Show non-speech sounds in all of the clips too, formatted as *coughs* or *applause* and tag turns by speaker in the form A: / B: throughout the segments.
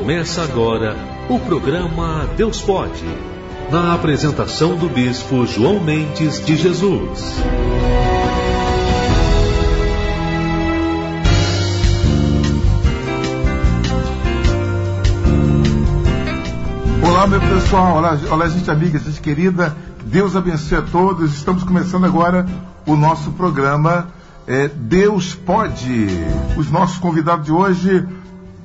A: Começa agora o programa Deus Pode, na apresentação do Bispo João Mendes de Jesus.
B: Olá, meu pessoal, olá, olá, gente amiga, gente querida, Deus abençoe a todos. Estamos começando agora o nosso programa é, Deus Pode. Os nossos convidados de hoje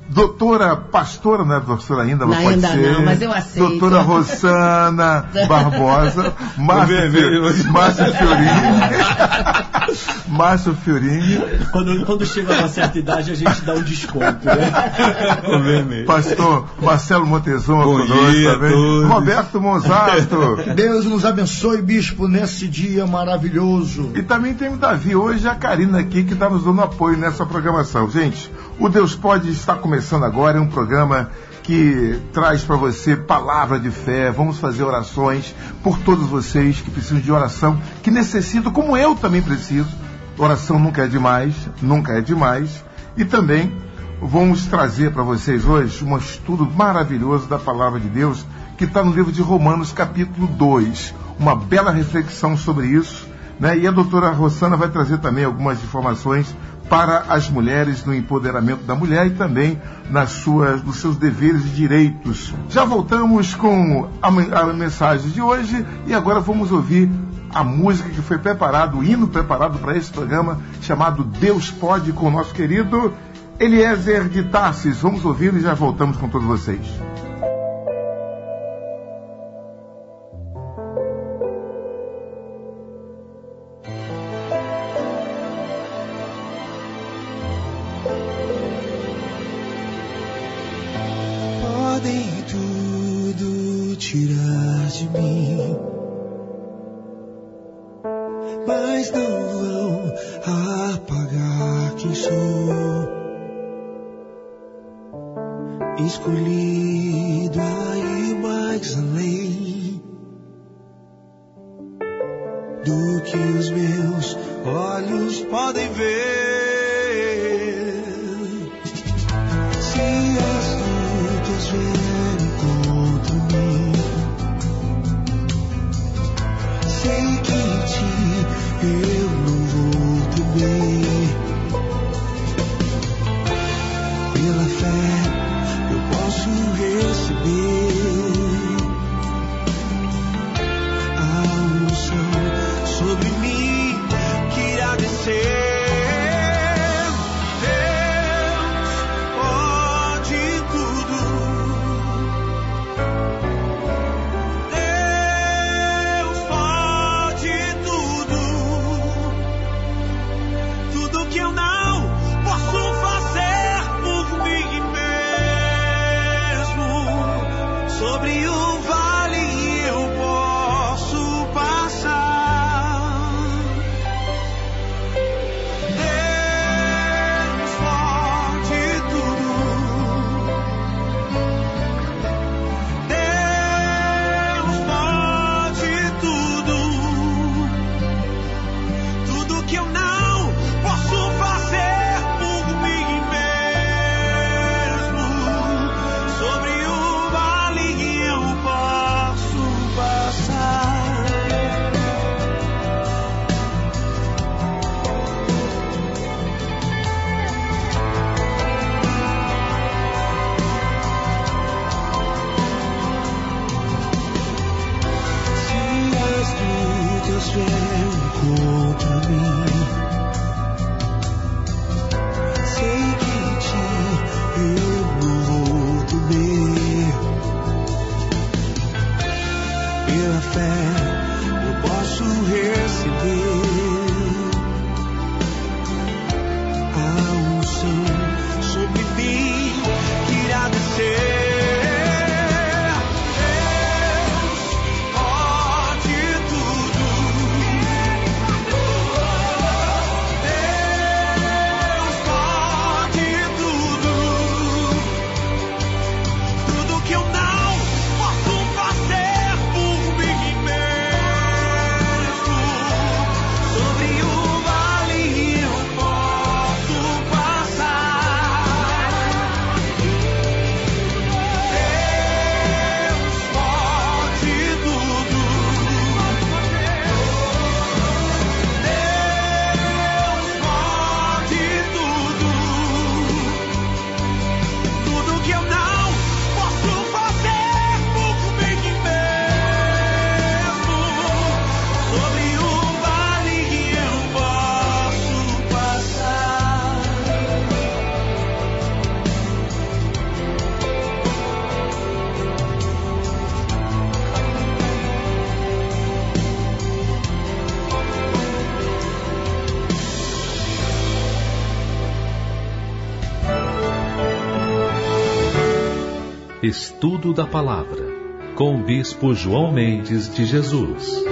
B: Doutora, pastora, não é professora ainda,
C: não,
B: pode
C: ainda
B: ser.
C: não, mas eu aceito.
B: Doutora Rosana Barbosa, *laughs* Márcio, Márcio Fiorini. *laughs* Márcio Fiorini.
D: Quando, quando chega a uma certa idade, a gente dá um desconto, né? *laughs*
B: Pastor Marcelo Montezuma
E: Bom
B: conosco
E: dia
B: também.
E: a todos.
B: Roberto Monzato.
F: Deus nos abençoe, bispo, nesse dia maravilhoso.
B: E também tem o Davi hoje, a Karina aqui, que está nos dando apoio nessa programação. Gente, o Deus Pode está começando agora, é um programa que traz para você palavra de fé. Vamos fazer orações por todos vocês que precisam de oração, que necessitam, como eu também preciso. Oração nunca é demais, nunca é demais. E também vamos trazer para vocês hoje um estudo maravilhoso da palavra de Deus que está no livro de Romanos, capítulo 2. Uma bela reflexão sobre isso. Né? E a doutora Rosana vai trazer também algumas informações para as mulheres no empoderamento da mulher e também nas suas, nos seus deveres e direitos. Já voltamos com a, a mensagem de hoje e agora vamos ouvir a música que foi preparado, o hino preparado para esse programa chamado Deus Pode com o nosso querido Eliezer de Tarsis. Vamos ouvir e já voltamos com todos vocês.
A: Estudo da Palavra, com o Bispo João Mendes de Jesus.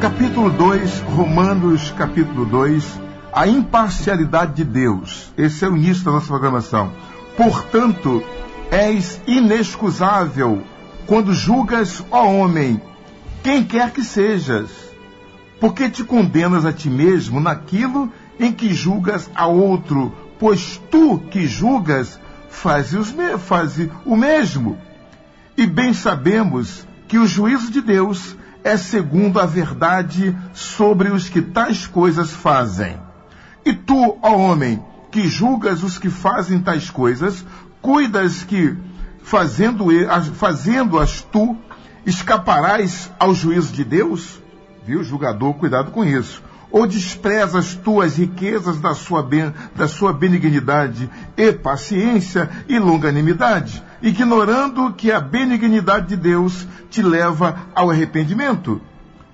B: Capítulo 2, Romanos, capítulo 2, a imparcialidade de Deus. Esse é o início da nossa programação. Portanto, és inexcusável quando julgas, ó homem, quem quer que sejas, porque te condenas a ti mesmo naquilo em que julgas a outro, pois tu que julgas fazes, o mesmo. E bem sabemos que o juízo de Deus é segundo a verdade sobre os que tais coisas fazem. E tu, ó homem, que julgas os que fazem tais coisas, cuidas que, fazendo-as fazendo tu, escaparás ao juízo de Deus? Viu, julgador, cuidado com isso. Ou desprezas tu as riquezas da sua, ben, da sua benignidade e paciência e longanimidade, ignorando que a benignidade de Deus te leva ao arrependimento?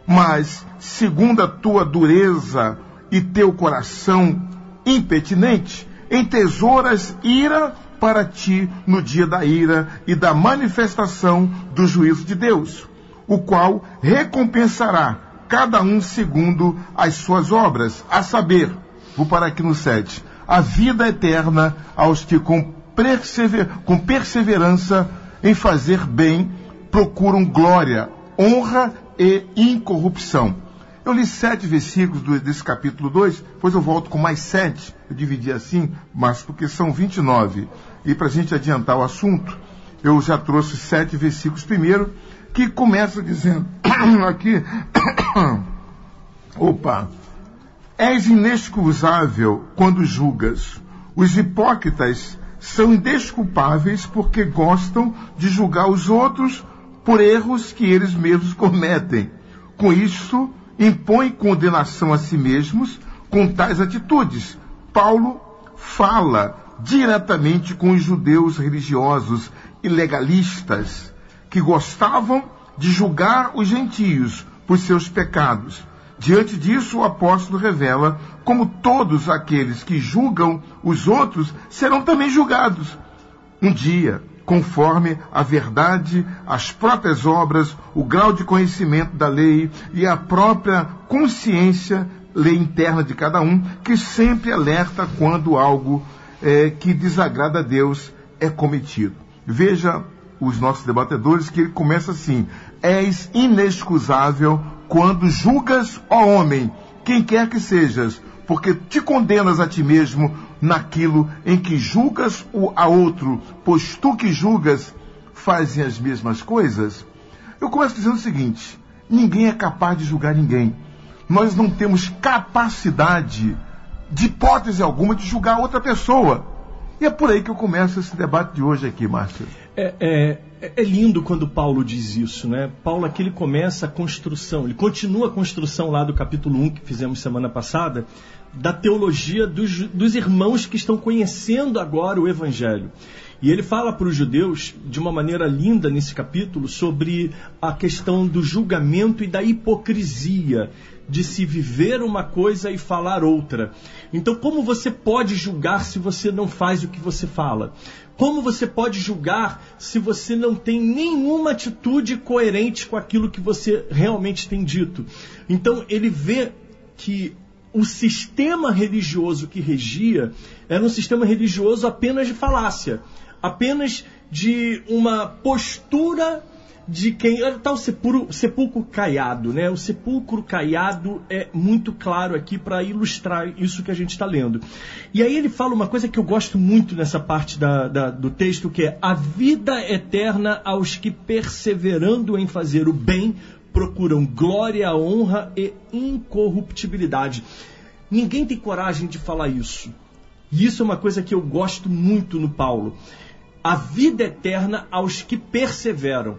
B: Mas, segundo a tua dureza e teu coração impetinente, entesouras ira para ti no dia da ira e da manifestação do juízo de Deus, o qual recompensará cada um segundo as suas obras, a saber, vou parar aqui no 7, a vida eterna aos que com, persever, com perseverança em fazer bem procuram glória, honra e incorrupção. Eu li sete versículos desse capítulo 2, depois eu volto com mais sete. Eu dividi assim, mas porque são 29. E para a gente adiantar o assunto, eu já trouxe sete versículos primeiro, que começa dizendo *coughs* aqui, *coughs* opa, és inexcusável quando julgas. Os hipócritas são indesculpáveis porque gostam de julgar os outros por erros que eles mesmos cometem. Com isso, impõem condenação a si mesmos com tais atitudes. Paulo fala diretamente com os judeus religiosos e legalistas que gostavam de julgar os gentios por seus pecados. Diante disso, o apóstolo revela como todos aqueles que julgam os outros serão também julgados. Um dia, conforme a verdade, as próprias obras, o grau de conhecimento da lei e a própria consciência, lei interna de cada um, que sempre alerta quando algo é, que desagrada a Deus é cometido. Veja os nossos debatedores que ele começa assim: És inexcusável quando julgas, ó homem, quem quer que sejas, porque te condenas a ti mesmo naquilo em que julgas o a outro, pois tu que julgas fazem as mesmas coisas? Eu começo dizendo o seguinte: ninguém é capaz de julgar ninguém. Nós não temos capacidade, de hipótese alguma, de julgar outra pessoa. E é por aí que eu começo esse debate de hoje aqui, Márcio.
D: É, é, é, lindo quando Paulo diz isso, né? Paulo aqui ele começa a construção, ele continua a construção lá do capítulo 1 que fizemos semana passada, da teologia dos, dos irmãos que estão conhecendo agora o Evangelho. E ele fala para os judeus, de uma maneira linda nesse capítulo, sobre a questão do julgamento e da hipocrisia, de se viver uma coisa e falar outra. Então, como você pode julgar se você não faz o que você fala? Como você pode julgar se você não tem nenhuma atitude coerente com aquilo que você realmente tem dito? Então, ele vê que o sistema religioso que regia era um sistema religioso apenas de falácia, apenas de uma postura de quem. Está o sepulcro, sepulcro caiado, né? O sepulcro caiado é muito claro aqui para ilustrar isso que a gente está lendo. E aí ele fala uma coisa que eu gosto muito nessa parte da, da, do texto, que é a vida eterna aos que perseverando em fazer o bem procuram glória, honra e incorruptibilidade. Ninguém tem coragem de falar isso. E isso é uma coisa que eu gosto muito no Paulo. A vida eterna aos que perseveram.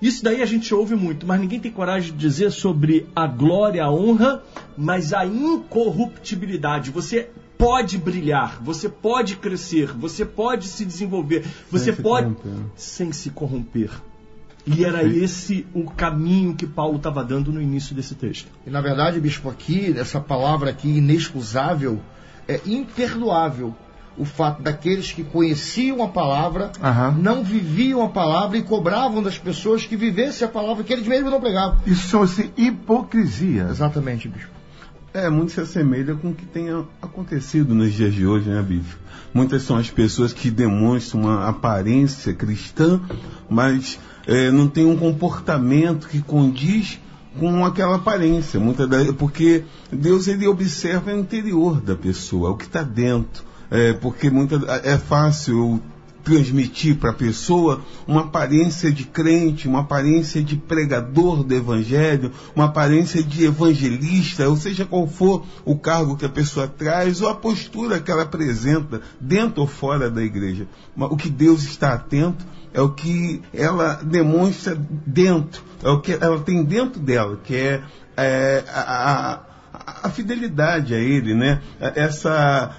D: Isso daí a gente ouve muito, mas ninguém tem coragem de dizer sobre a glória, a honra, mas a incorruptibilidade. Você pode brilhar, você pode crescer, você pode se desenvolver, você
C: se
D: pode
C: corromper.
D: sem se corromper. E era esse o caminho que Paulo estava dando no início desse texto.
F: E na verdade, bispo, aqui, essa palavra aqui, inexcusável, é imperdoável. O fato daqueles que conheciam a palavra,
B: Aham.
F: não viviam a palavra e cobravam das pessoas que vivessem a palavra que eles mesmos não pregavam.
B: Isso chama-se hipocrisia.
F: Exatamente, bispo.
C: É, muito se assemelha com o que tem acontecido nos dias de hoje, né, Bíblia? Muitas são as pessoas que demonstram uma aparência cristã, mas é, não tem um comportamento que condiz com aquela aparência. Muita da, porque Deus ele observa o interior da pessoa, o que está dentro. É, porque muita, é fácil transmitir para a pessoa uma aparência de crente, uma aparência de pregador do evangelho, uma aparência de evangelista, ou seja qual for o cargo que a pessoa traz ou a postura que ela apresenta dentro ou fora da igreja. O que Deus está atento é o que ela demonstra dentro, é o que ela tem dentro dela, que é, é, a- a- a fidelidade a Ele, né? Essa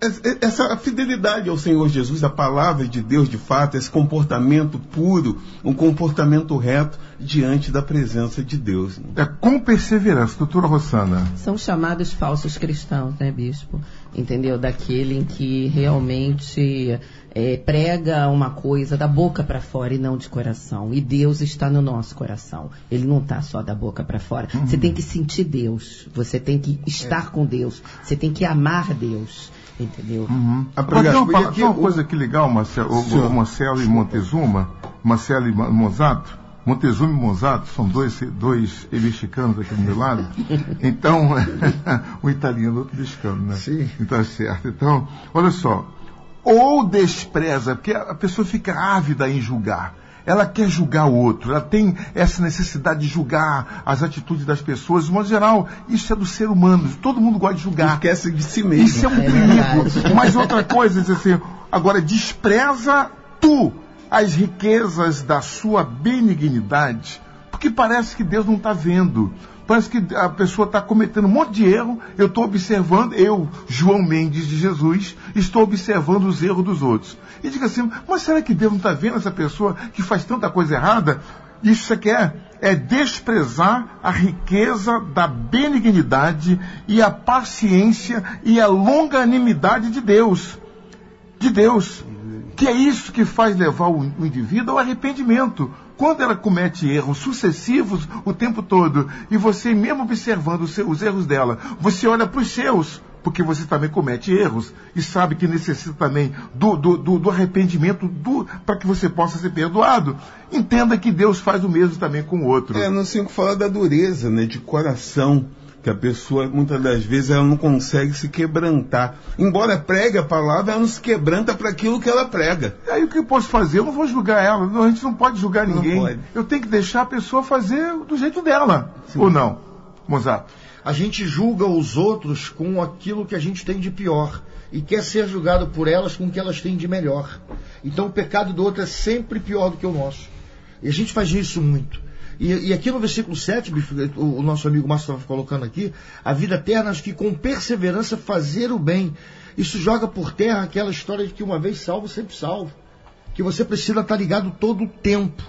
C: essa fidelidade ao Senhor Jesus, a palavra de Deus de fato, esse comportamento puro, um comportamento reto diante da presença de Deus.
B: É com perseverança, doutora Rossana.
E: São chamados falsos cristãos, né, bispo? Entendeu? Daquele em que realmente é, prega uma coisa da boca para fora e não de coração. E Deus está no nosso coração. Ele não está só da boca para fora. Você tem que sentir Deus. Você tem que estar com Deus. Você tem que amar Deus. Entendeu?
C: A
B: Agora, tem uma, tem uma coisa que legal, Marcelo, o, o Marcelo e Montezuma, Marcelo e Monzato, Montezuma e Monzato são dois, dois mexicanos aqui do meu lado. *laughs* Então, *laughs* um italiano, outro mexicano, né?
F: Sim.
B: Então é certo. Então, olha só. Ou despreza, porque a pessoa fica ávida em julgar. Ela quer julgar o outro, ela tem essa necessidade de julgar as atitudes das pessoas. De modo geral, isso é do ser humano. Todo mundo gosta de julgar.
C: Esquece de si mesmo.
B: Isso é um
E: É
B: perigo. Mas outra coisa, diz assim, agora despreza tu as riquezas da sua benignidade, porque parece que Deus não está vendo. Parece que a pessoa está cometendo um monte de erro. Eu estou observando, eu, João Mendes de Jesus, estou observando os erros dos outros. E diga assim, mas será que Deus não está vendo essa pessoa que faz tanta coisa errada? Isso você quer é desprezar a riqueza da benignidade e a paciência e a longanimidade de Deus. De Deus. Que é isso que faz levar o, indivíduo ao arrependimento. Quando ela comete erros sucessivos o tempo todo, e você mesmo observando os, seus- os erros dela, você olha para os seus, porque você também comete erros e sabe que necessita também do, do, do- do arrependimento para que você possa ser perdoado. Entenda que Deus faz o mesmo também com o outro.
C: É, no 5 fala da dureza, né, de coração, que a pessoa, muitas das vezes, ela não consegue se quebrantar. Embora pregue a palavra, ela não se quebranta para aquilo que ela prega.
B: Aí o que eu posso fazer? Eu não vou julgar ela. Não, a gente não pode julgar
C: Não
B: ninguém.
C: pode.
B: Eu tenho que deixar a pessoa fazer do jeito dela. Ou não? Mozato.
F: A gente julga os outros com aquilo que a gente tem de pior e quer ser julgado por elas com o que elas têm de melhor. Então o pecado do outro é sempre pior do que o nosso. E a gente faz isso muito. E, e aqui no versículo 7, bicho, o, o nosso amigo Márcio estava colocando aqui, a vida eterna, acho que com perseverança fazer o bem. Isso joga por terra aquela história de que uma vez salvo, sempre salvo. Que você precisa estar ligado todo o tempo.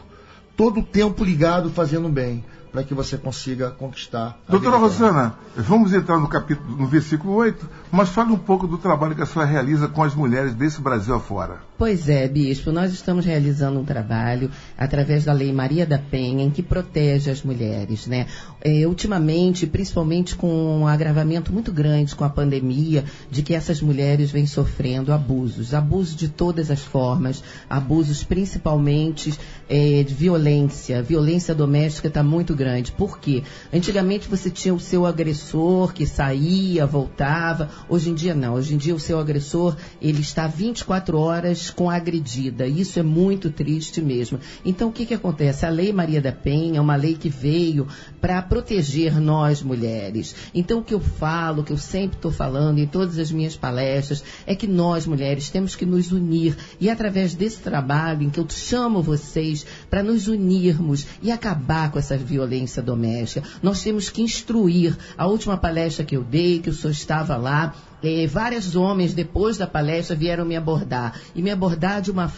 F: Todo o tempo ligado fazendo o bem. Para que você consiga conquistar. a
B: Doutora
F: vida eterna.
B: Rosana, vamos entrar no capítulo, no versículo 8, mas fale um pouco do trabalho que a senhora realiza com as mulheres desse Brasil afora.
E: Pois é, bispo, nós estamos realizando um trabalho através da Lei Maria da Penha em que protege as mulheres, né? É, ultimamente, principalmente com um agravamento muito grande com a pandemia, de que essas mulheres vêm sofrendo abusos, abusos de todas as formas, abusos principalmente é, de violência, violência doméstica está muito grande. Por quê? Antigamente você tinha o seu agressor que saía, voltava. Hoje em dia não. Hoje em dia o seu agressor ele está 24 horas com a agredida. Isso é muito triste mesmo. Então o que que acontece? A Lei Maria da Penha é uma lei que veio para proteger nós mulheres. Então o que eu falo, o que eu sempre estou falando em todas as minhas palestras é que nós mulheres temos que nos unir e através desse trabalho em que eu chamo vocês para nos unirmos e acabar com essa violência doméstica. Nós temos que instruir. A última palestra que eu dei, que o senhor estava lá, eh, vários homens, depois da palestra, vieram me abordar. E me abordar de uma,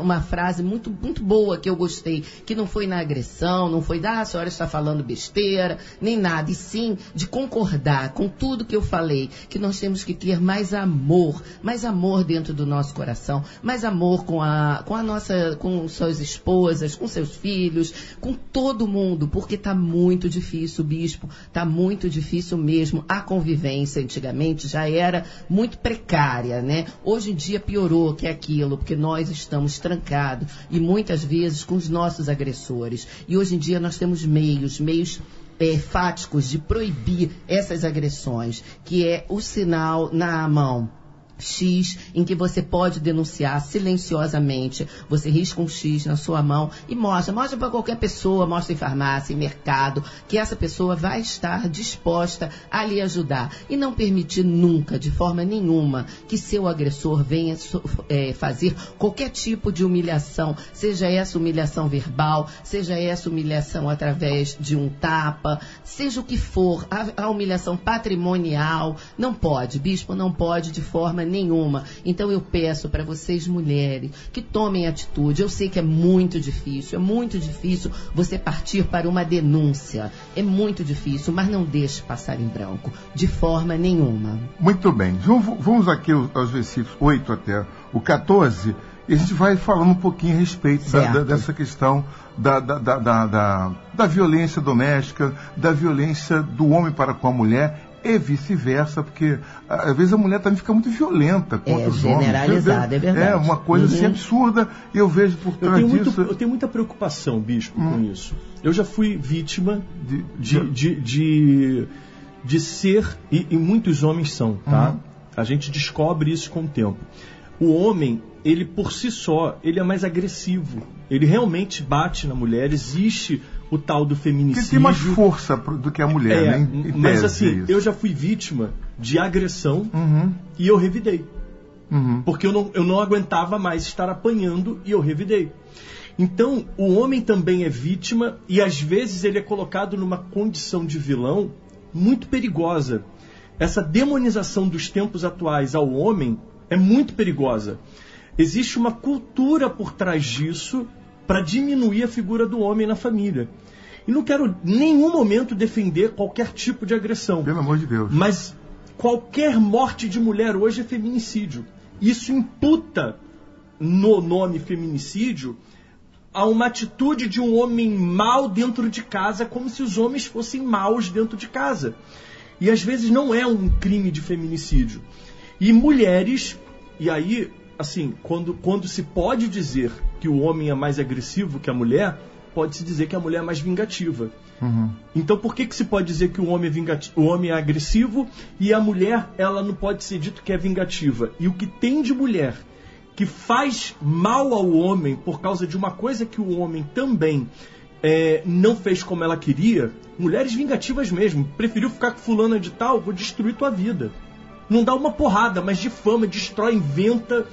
E: uma frase muito, muito boa que eu gostei, que não foi na agressão, não foi da ah, a senhora está falando besteira, nem nada, e sim de concordar com tudo que eu falei, que nós temos que ter mais amor, mais amor dentro do nosso coração, mais amor com a, com a nossa, com suas esposas, com seus filhos, com todo mundo, porque está muito difícil, bispo, está muito difícil mesmo. A convivência antigamente já era muito precária, né? Hoje em dia piorou que é aquilo, porque nós estamos trancados e muitas vezes com os nossos agressores. E hoje em dia nós temos meios, meios é, fáticos de proibir essas agressões, que é o sinal na mão. X, em que você pode denunciar silenciosamente. Você risca um X na sua mão e mostra. Mostra para qualquer pessoa, mostra em farmácia, em mercado, que essa pessoa vai estar disposta a lhe ajudar. E não permitir nunca, de forma nenhuma, que seu agressor venha eh, fazer qualquer tipo de humilhação, seja essa humilhação verbal, seja essa humilhação através de um tapa, seja o que for, a, a humilhação patrimonial, não pode, bispo, não pode de forma nenhuma. Então eu peço para vocês, mulheres, que tomem atitude. Eu sei que é muito difícil, é muito difícil você partir para uma denúncia. É muito difícil, mas não deixe passar em branco, de forma nenhuma.
B: Muito bem. Vamos, aqui aos, versículos 8 até o 14, e a gente vai falando um pouquinho a respeito da- da- dessa questão da, da, da- da violência doméstica, da violência do homem para com a mulher e vice-versa, porque às vezes a mulher também fica muito violenta contra
E: É,
B: os homens.
E: generalizada, é verdade.
B: É uma coisa assim
E: Uhum.
B: absurda, e eu vejo por
D: Eu
B: trás
D: tenho, muito-
B: disso.
D: eu tenho muita preocupação, bispo, com isso. Eu já fui vítima
B: De-
D: de, de, de, de ser, e, e muitos homens são, tá?
B: Uhum.
D: A gente descobre isso com o tempo. O homem, ele por si só, ele é mais agressivo. Ele realmente bate na mulher. Existe o tal do feminicídio.
B: tem mais força do que a mulher,
D: É,
B: né? Em-
D: mas assim,
B: isso.
D: eu já fui vítima de agressão
B: Uhum,
D: e eu revidei.
B: uhum.
D: Porque eu não, eu não aguentava mais estar apanhando e eu revidei. Então, o homem também é vítima e às vezes ele é colocado numa condição de vilão muito perigosa. Essa demonização dos tempos atuais ao homem é muito perigosa. Existe uma cultura por trás disso para diminuir a figura do homem na família. E não quero em nenhum momento defender qualquer tipo de agressão.
B: Pelo amor de Deus.
D: Mas qualquer morte de mulher hoje é feminicídio. Isso imputa no nome feminicídio a uma atitude de um homem mau dentro de casa, como se os homens fossem maus dentro de casa. E às vezes não é um crime de feminicídio. E mulheres, e aí, assim, quando, quando se pode dizer que o homem é mais agressivo que a mulher, pode-se dizer que a mulher é mais vingativa.
B: Uhum.
D: Então por que, que se pode dizer que o homem, é o homem é agressivo e a mulher ela não pode ser dito que é vingativa? E o que tem de mulher que faz mal ao homem por causa de uma coisa que o homem também é, não fez como ela queria, mulheres vingativas mesmo, preferiu ficar com fulana de tal, vou destruir tua vida. Não dá uma porrada, mas difama, destrói, inventa.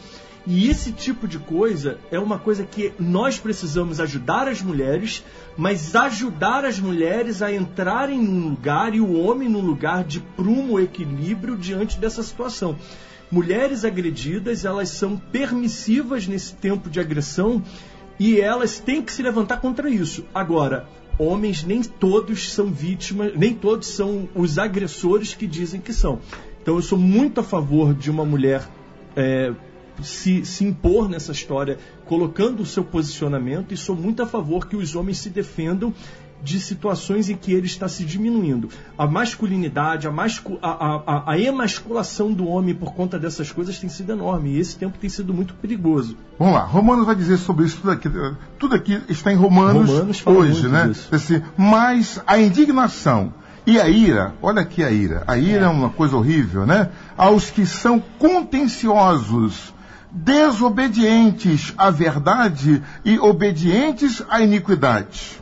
D: E esse tipo de coisa é uma coisa que nós precisamos ajudar as mulheres, mas ajudar as mulheres a entrarem num lugar e o homem num lugar de prumo equilíbrio diante dessa situação. Mulheres agredidas, elas são permissivas nesse tempo de agressão e elas têm que se levantar contra isso. Agora, homens nem todos são vítimas, nem todos são os agressores que dizem que são. Então eu sou muito a favor de uma mulher é, se, se impor nessa história, colocando o seu posicionamento, e sou muito a favor que os homens se defendam de situações em que ele está se diminuindo. A masculinidade, a, mascu a, a, a- emasculação do homem por conta dessas coisas tem sido enorme, e esse tempo tem sido muito perigoso.
B: Vamos lá, Romanos vai dizer sobre isso tudo aqui. Tudo aqui está em Romanos,
D: Romanos
B: hoje, né? Assim, mas a indignação e a ira, olha aqui a ira. A ira é uma coisa horrível, né? Aos que são contenciosos, desobedientes à verdade e obedientes à iniquidade.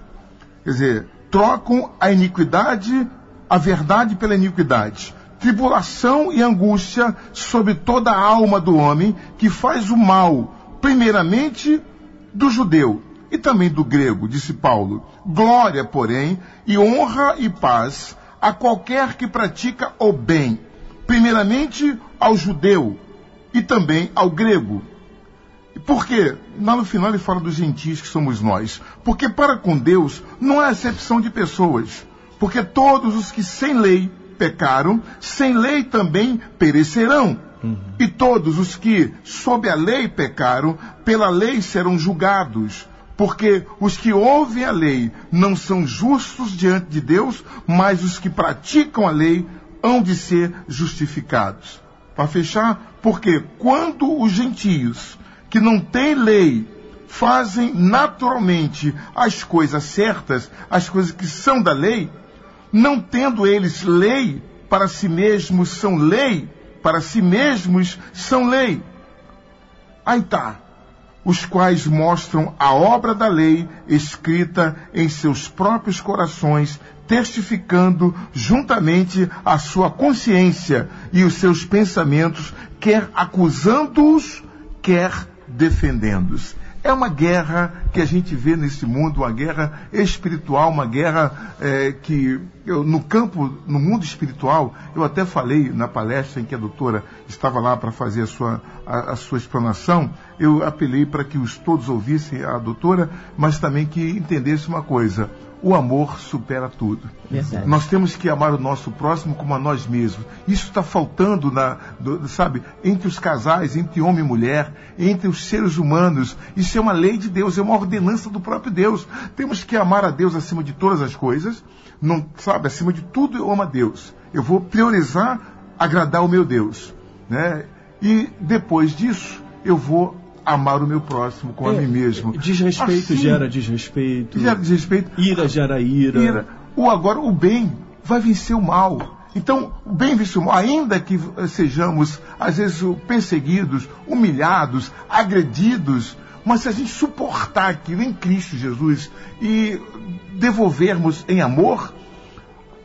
B: Quer dizer, trocam a iniquidade, a verdade pela iniquidade. Tribulação e angústia sobre toda a alma do homem que faz o mal, primeiramente do judeu e também do grego, disse Paulo. Glória, porém, e honra e paz a qualquer que pratica o bem, primeiramente ao judeu e também ao grego. Por quê? Lá no final ele fala dos gentios que somos nós. Porque para com Deus não há acepção de pessoas. Porque todos os que sem lei pecaram, sem lei também perecerão. E todos os que sob a lei pecaram, pela lei serão julgados. Porque os que ouvem a lei não são justos diante de Deus, mas os que praticam a lei hão de ser justificados. Para fechar, porque quando os gentios que não têm lei fazem naturalmente as coisas certas, as coisas que são da lei, não tendo eles lei para si mesmos são lei, para si mesmos são lei. Aí tá. Os quais mostram a obra da lei escrita em seus próprios corações, testificando juntamente a sua consciência e os seus pensamentos, quer acusando-os, quer defendendo-os. É uma guerra que a gente vê nesse mundo, uma guerra espiritual, uma guerra é, que eu, no campo, no mundo espiritual, eu até falei na palestra em que a doutora estava lá para fazer a sua, a, a sua explanação, eu apelei para que os todos ouvissem a doutora, mas também que entendesse uma coisa o amor supera tudo.
E: Verdade.
B: Nós temos que amar o nosso próximo como a nós mesmos. Isso está faltando, na, do- sabe, entre os casais, entre homem e mulher, entre os seres humanos. Isso é uma lei de Deus, é uma ordenança do próprio Deus. Temos que amar a Deus acima de todas as coisas. Não, sabe, acima de tudo eu amo a Deus. Eu vou priorizar agradar o meu Deus, né? E depois disso eu vou amar o meu próximo como a mim mesmo.
D: Desrespeito
B: Assim,
D: gera desrespeito.
B: gera desrespeito.
D: Ira gera ira.
B: Ira. O agora o bem vai vencer o mal. Então, o bem vence o mal, ainda que sejamos, às vezes, perseguidos, humilhados, agredidos, mas se a gente suportar aquilo em Cristo Jesus e devolvermos em amor,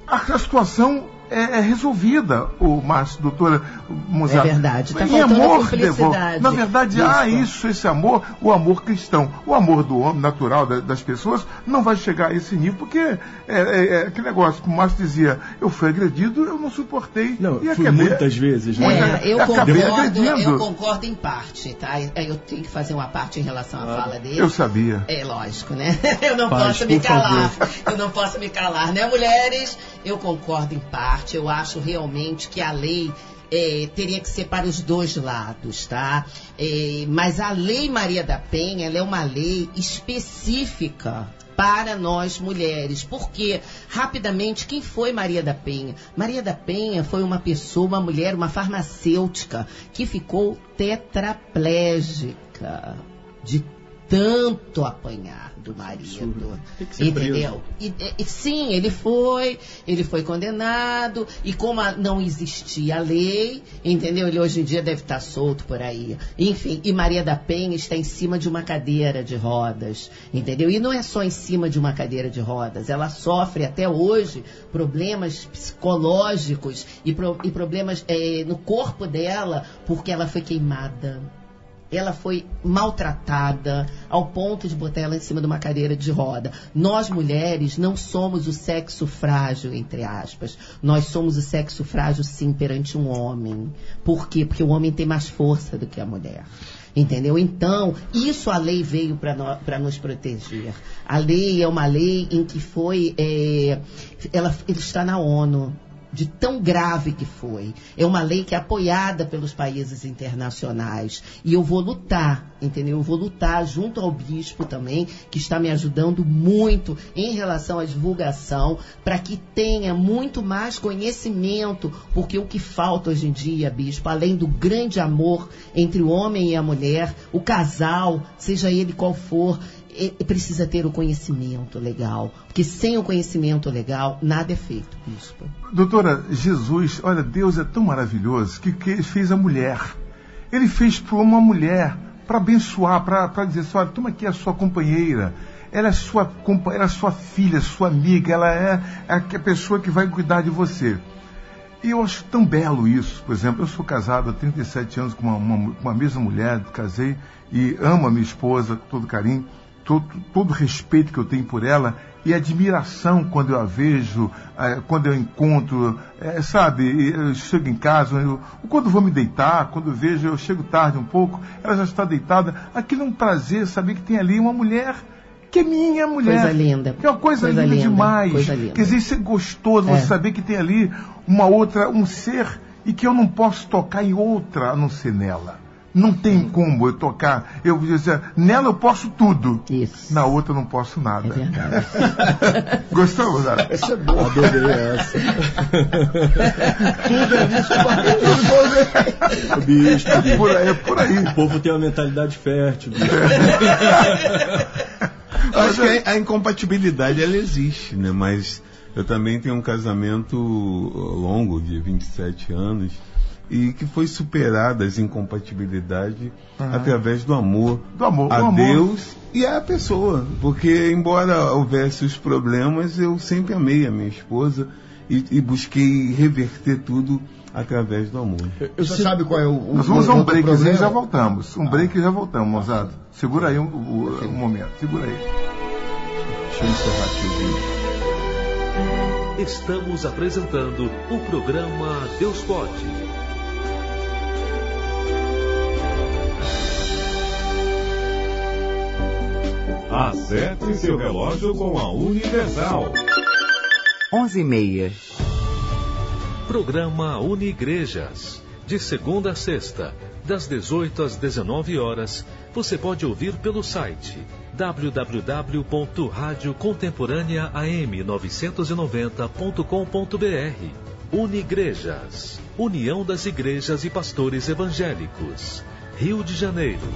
B: a situação é, é resolvida, o Márcio, doutora Mozart.
E: É verdade, tá a
B: amor devolve. Na verdade, há
E: disso.
B: isso, esse amor, o amor cristão. O amor do homem, natural da- das pessoas, não vai chegar a esse nível, porque é, é- é aquele negócio, como o Márcio dizia, eu fui agredido, eu não suportei.
D: Não,
B: e
D: fui
B: acabei-
D: muitas vezes, né?
E: É, eu concordo,
B: agredindo.
E: eu concordo em parte, tá? Eu tenho que fazer uma parte em relação à fala dele.
B: Eu sabia.
E: É lógico, né? *laughs* Eu não
D: Faz,
E: posso me calar.
D: favor.
E: Eu não posso me calar, né, mulheres? Eu concordo em parte. Eu acho realmente que a lei eh, teria que ser para os dois lados, tá? Eh, mas a Lei Maria da Penha, é uma lei específica para nós mulheres. Porque, rapidamente, quem foi Maria da Penha? Maria da Penha foi uma pessoa, uma mulher, uma farmacêutica que ficou tetraplégica de tanto apanhar do marido.
D: Ser
E: Entendeu? E, e- sim, ele foi, ele foi condenado, e como a- não existia a lei, entendeu? Ele hoje em dia deve estar solto por aí. Enfim, e Maria da Penha está em cima de uma cadeira de rodas, entendeu? E não é só em cima de uma cadeira de rodas, ela sofre até hoje problemas psicológicos e, pro- e problemas eh, no corpo dela, porque ela foi queimada ela foi maltratada ao ponto de botar ela em cima de uma cadeira de roda. Nós mulheres não somos o sexo frágil, entre aspas. Nós somos o sexo frágil, sim, perante um homem. Por quê? Porque o homem tem mais força do que a mulher. Entendeu? Então, isso a lei veio para nos proteger. A lei é uma lei em que foi. é, ela, ele está na ONU de tão grave que foi. É uma lei que é apoiada pelos países internacionais. E eu vou lutar, entendeu? Eu vou lutar junto ao bispo também, que está me ajudando muito em relação à divulgação, para que tenha muito mais conhecimento, porque o que falta hoje em dia, bispo, além do grande amor entre o homem e a mulher, o casal, seja ele qual for, e- precisa ter o conhecimento legal. Porque sem o conhecimento legal, nada é feito, bispo.
B: Doutora, Jesus, olha, Deus é tão maravilhoso que, que fez a mulher. Ele fez para uma mulher, para abençoar, para dizer assim, olha, toma aqui a sua companheira. Ela é sua, ela é sua filha, sua amiga, ela é a a pessoa que vai cuidar de você. E eu acho tão belo isso. Por exemplo, eu sou casado há 37 anos com uma, uma, uma mesma mulher, casei e amo a minha esposa com todo carinho. Todo, respeito que eu tenho por ela e admiração quando eu a vejo, eh, quando eu encontro, eh, sabe, eu chego em casa, eu, quando vou me deitar, quando eu vejo, eu chego tarde um pouco, ela já está deitada. Aquilo é um prazer saber que tem ali uma mulher que é minha mulher.
E: Coisa linda.
B: Que é uma coisa,
E: Coisa
B: linda,
E: linda,
B: demais.
E: coisa linda.
B: Quer dizer, isso é gostoso,
E: É.
B: você saber que tem ali uma outra, um ser e que eu não posso tocar em outra a não ser nela. Não tem como eu tocar. Eu vou dizer, nela eu posso tudo.
E: Isso.
B: Na outra eu não posso
E: É
B: nada.
E: verdade. *laughs*
B: Gostou, Rosário?
F: Essa é boa.
D: Adorei essa.
F: Tudo é isso.
D: Bispo,
B: É por aí, é por aí.
D: o povo tem uma mentalidade fértil.
C: acho que a, a incompatibilidade ela existe, né? Mas eu também tenho um casamento longo, de 27 anos, e que foi superada as incompatibilidades através do amor
B: Do amor,
C: a
B: do amor.
C: Deus e à pessoa. Porque, embora houvesse os problemas, eu sempre amei a minha esposa e, e busquei reverter tudo através do amor.
D: Eu
F: Você sabe qual é o, o
B: Nós vamos a um breakzinho e já voltamos. Um break e já voltamos, Mozado. Segura aí um, um- um momento. Segura aí.
C: Deixa eu encerrar aqui o vídeo.
A: Estamos apresentando o programa Deus Pode.
G: Acerte seu relógio com a Universal.
H: 11 e meia.
A: Programa Unigrejas. De segunda a sexta, das 18 às 19 horas, você pode ouvir pelo site www.radiocontemporâneaam990.com.br. Unigrejas. União das Igrejas e Pastores Evangélicos. Rio de Janeiro.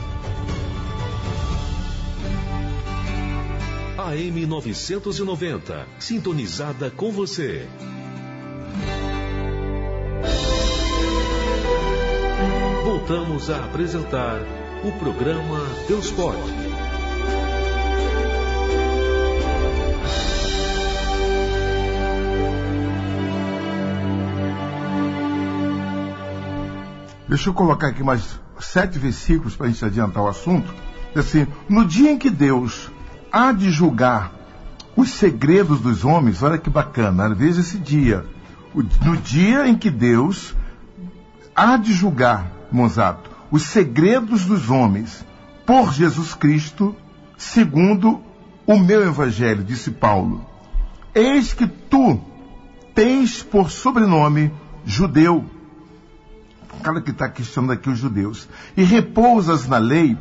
A: AM 990, sintonizada com você. Voltamos a apresentar o programa Deus Pode.
B: Deixa eu colocar aqui mais sete versículos para a gente adiantar o assunto. Assim, no dia em que Deus há de julgar os segredos dos homens, olha que bacana, veja esse dia. No dia em que Deus há de julgar, Monzato, os segredos dos homens por Jesus Cristo, segundo o meu evangelho, disse Paulo. Eis que tu tens por sobrenome judeu, o cara que está questionando aqui os judeus, e repousas na lei,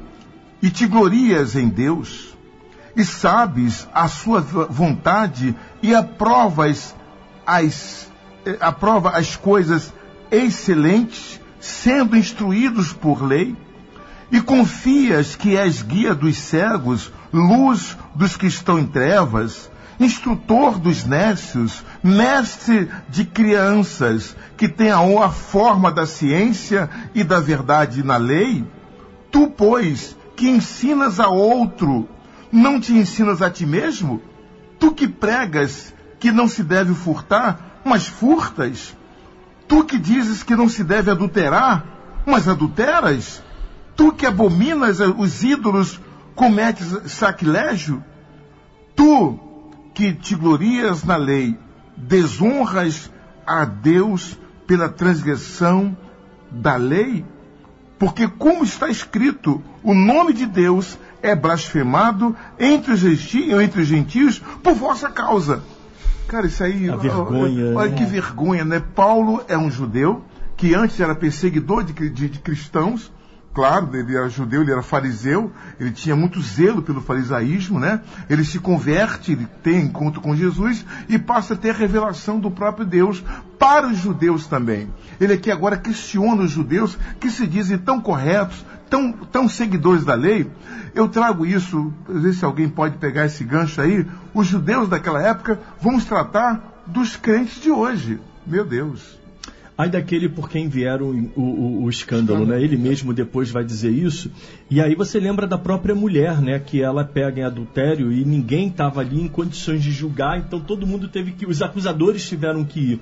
B: e te glorias em Deus, e sabes a sua vo- vontade, e aprovas as, eh, aprova as coisas excelentes, sendo instruídos por lei, e confias que és guia dos cegos, luz dos que estão em trevas, instrutor dos nécios, mestre de crianças, que tem a forma da ciência e da verdade na lei, tu, pois, que ensinas a outro, não te ensinas a ti mesmo? Tu que pregas que não se deve furtar, mas furtas? Tu que dizes que não se deve adulterar, mas adulteras? Tu que abominas os ídolos, cometes sacrilégio? Tu que te glorias na lei, desonras a Deus pela transgressão da lei? Porque, como está escrito, o nome de Deus é blasfemado entre os, genti- entre os gentios por vossa causa. Cara, isso aí.
D: A vergonha,
B: Olha
D: né?
B: que vergonha, né? Paulo é um judeu que antes era perseguidor de, de- de cristãos. Claro, ele era judeu, ele era fariseu, ele tinha muito zelo pelo farisaísmo, né? Ele se converte, ele tem encontro com Jesus e passa a ter a revelação do próprio Deus para os judeus também. Ele aqui agora questiona os judeus que se dizem tão corretos, tão, tão seguidores da lei. Eu trago isso, vezes se alguém pode pegar esse gancho aí. Os judeus daquela época, vamos tratar dos crentes de hoje. Meu Deus.
D: Ai daquele por quem vieram o, o- o escândalo, né? Ele mesmo depois vai dizer isso. E aí você lembra da própria mulher, né? Que ela pega em adultério e ninguém estava ali em condições de julgar, então todo mundo teve que. Os acusadores tiveram que ir.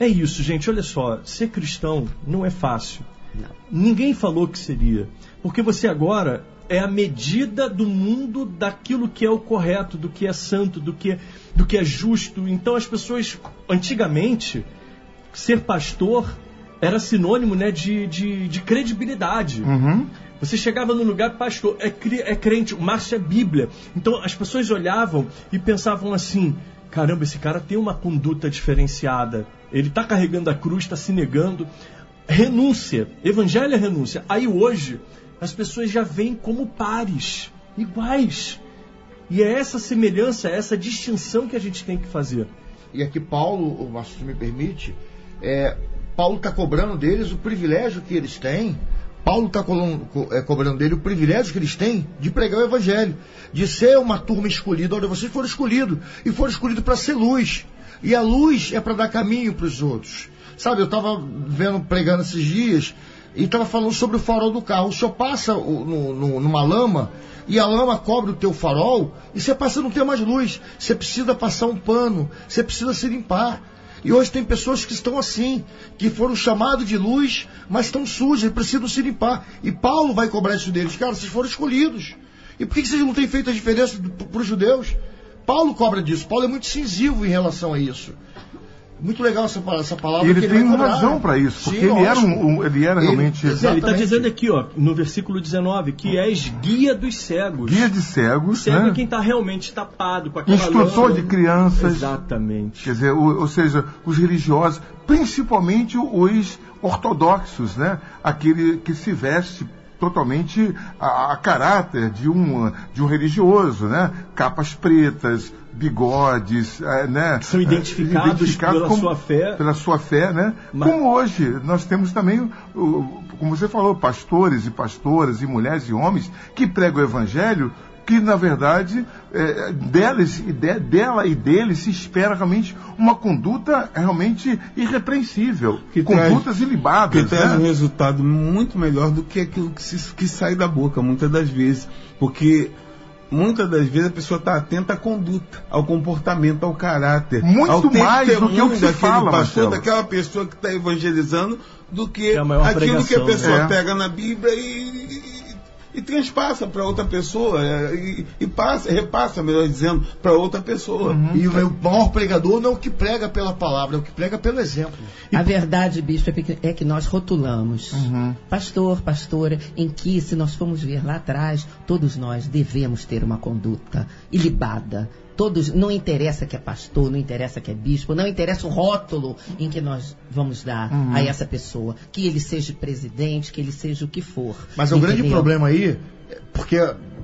D: É isso, gente. Olha só, ser cristão não é fácil. Ninguém falou que seria. Porque você agora é a medida do mundo daquilo que é o correto, do que é santo, do que, do que é justo. Então as pessoas, antigamente, ser pastor era sinônimo né, de, de, de credibilidade.
B: Uhum.
D: Você chegava no lugar, pastor, é, é crente, o Márcio é Bíblia. Então as pessoas olhavam e pensavam assim: caramba, esse cara tem uma conduta diferenciada. Ele está carregando a cruz, está se negando. Renúncia. Evangelho é renúncia. Aí hoje, as pessoas já veem como pares, iguais. E é essa semelhança, é essa distinção que a gente tem que fazer.
F: E aqui Paulo, o se me permite, é, Paulo está cobrando deles o privilégio que eles têm. Paulo está cobrando dele o privilégio que eles têm de pregar o evangelho, de ser uma turma escolhida. Olha, vocês foram escolhidos e foram escolhidos para ser luz. E a luz é para dar caminho para os outros. Sabe, eu estava vendo pregando esses dias e estava falando sobre o farol do carro. O senhor passa no- no- numa lama e a lama cobre o teu farol e você passa não ter mais luz. Você precisa passar um pano, você precisa se limpar. E hoje tem pessoas que estão assim, que foram chamados de luz, mas estão sujas precisam se limpar. E Paulo vai cobrar isso deles. Cara, vocês foram escolhidos. E por que que vocês não têm feito a diferença para os judeus? Paulo cobra disso. Paulo é muito incisivo em relação a isso. Muito legal essa, essa palavra.
B: E ele
F: que
B: tem razão para isso, porque
F: Sim,
B: ele, era um, um- ele era
F: Ele-
B: realmente
D: Ele está dizendo aqui, ó, no versículo 19, que és guia dos cegos.
B: guia de cegos,
D: Cego
B: né?
D: é quem está realmente tapado com aquela
B: instrutor
D: lâmpada.
B: de crianças.
D: Exatamente.
B: Quer dizer, o- ou seja, os religiosos, principalmente os ortodoxos, né? Aquele que se veste totalmente a, a caráter de um, de um religioso, né? Capas pretas, bigodes, eh, né?
D: São identificados pela sua fé.
B: Pela sua fé, né?
D: Mas-
B: Como hoje nós temos também, como você falou, pastores e pastoras e mulheres e homens que pregam o evangelho que na verdade é, deles, e de- dela e dele se espera realmente uma conduta realmente irrepreensível,
C: Que traz-
B: condutas ilibadas.
C: que traz um
B: né?
C: resultado muito melhor do que aquilo que, se- que sai da boca, muitas das vezes. Porque muitas das vezes a pessoa está atenta à conduta, ao comportamento, ao caráter.
B: Muito
C: ao
B: mais do que o que se fala,
C: pastor, daquela pessoa que está evangelizando, do que
D: É
C: aquilo que a
D: pregação,
C: pessoa
B: né?
C: pega na Bíblia e. e- e transpassa para outra pessoa é, e, e passa, repassa, melhor dizendo, para outra pessoa.
B: Uhum.
F: E o meu maior pregador não é o que prega pela palavra, é o que prega pelo exemplo.
E: A verdade, bispo, é que- é que nós rotulamos.
B: Uhum.
E: Pastor, pastora, em que, se nós formos ver lá atrás, todos nós devemos ter uma conduta ilibada. Todos, não interessa que é pastor, não interessa que é bispo, não interessa o rótulo em que nós vamos dar
F: Uhum.
E: a essa pessoa. Que ele seja presidente, que ele seja o que for.
F: Mas o grande
E: Entendeu?
F: problema aí, é porque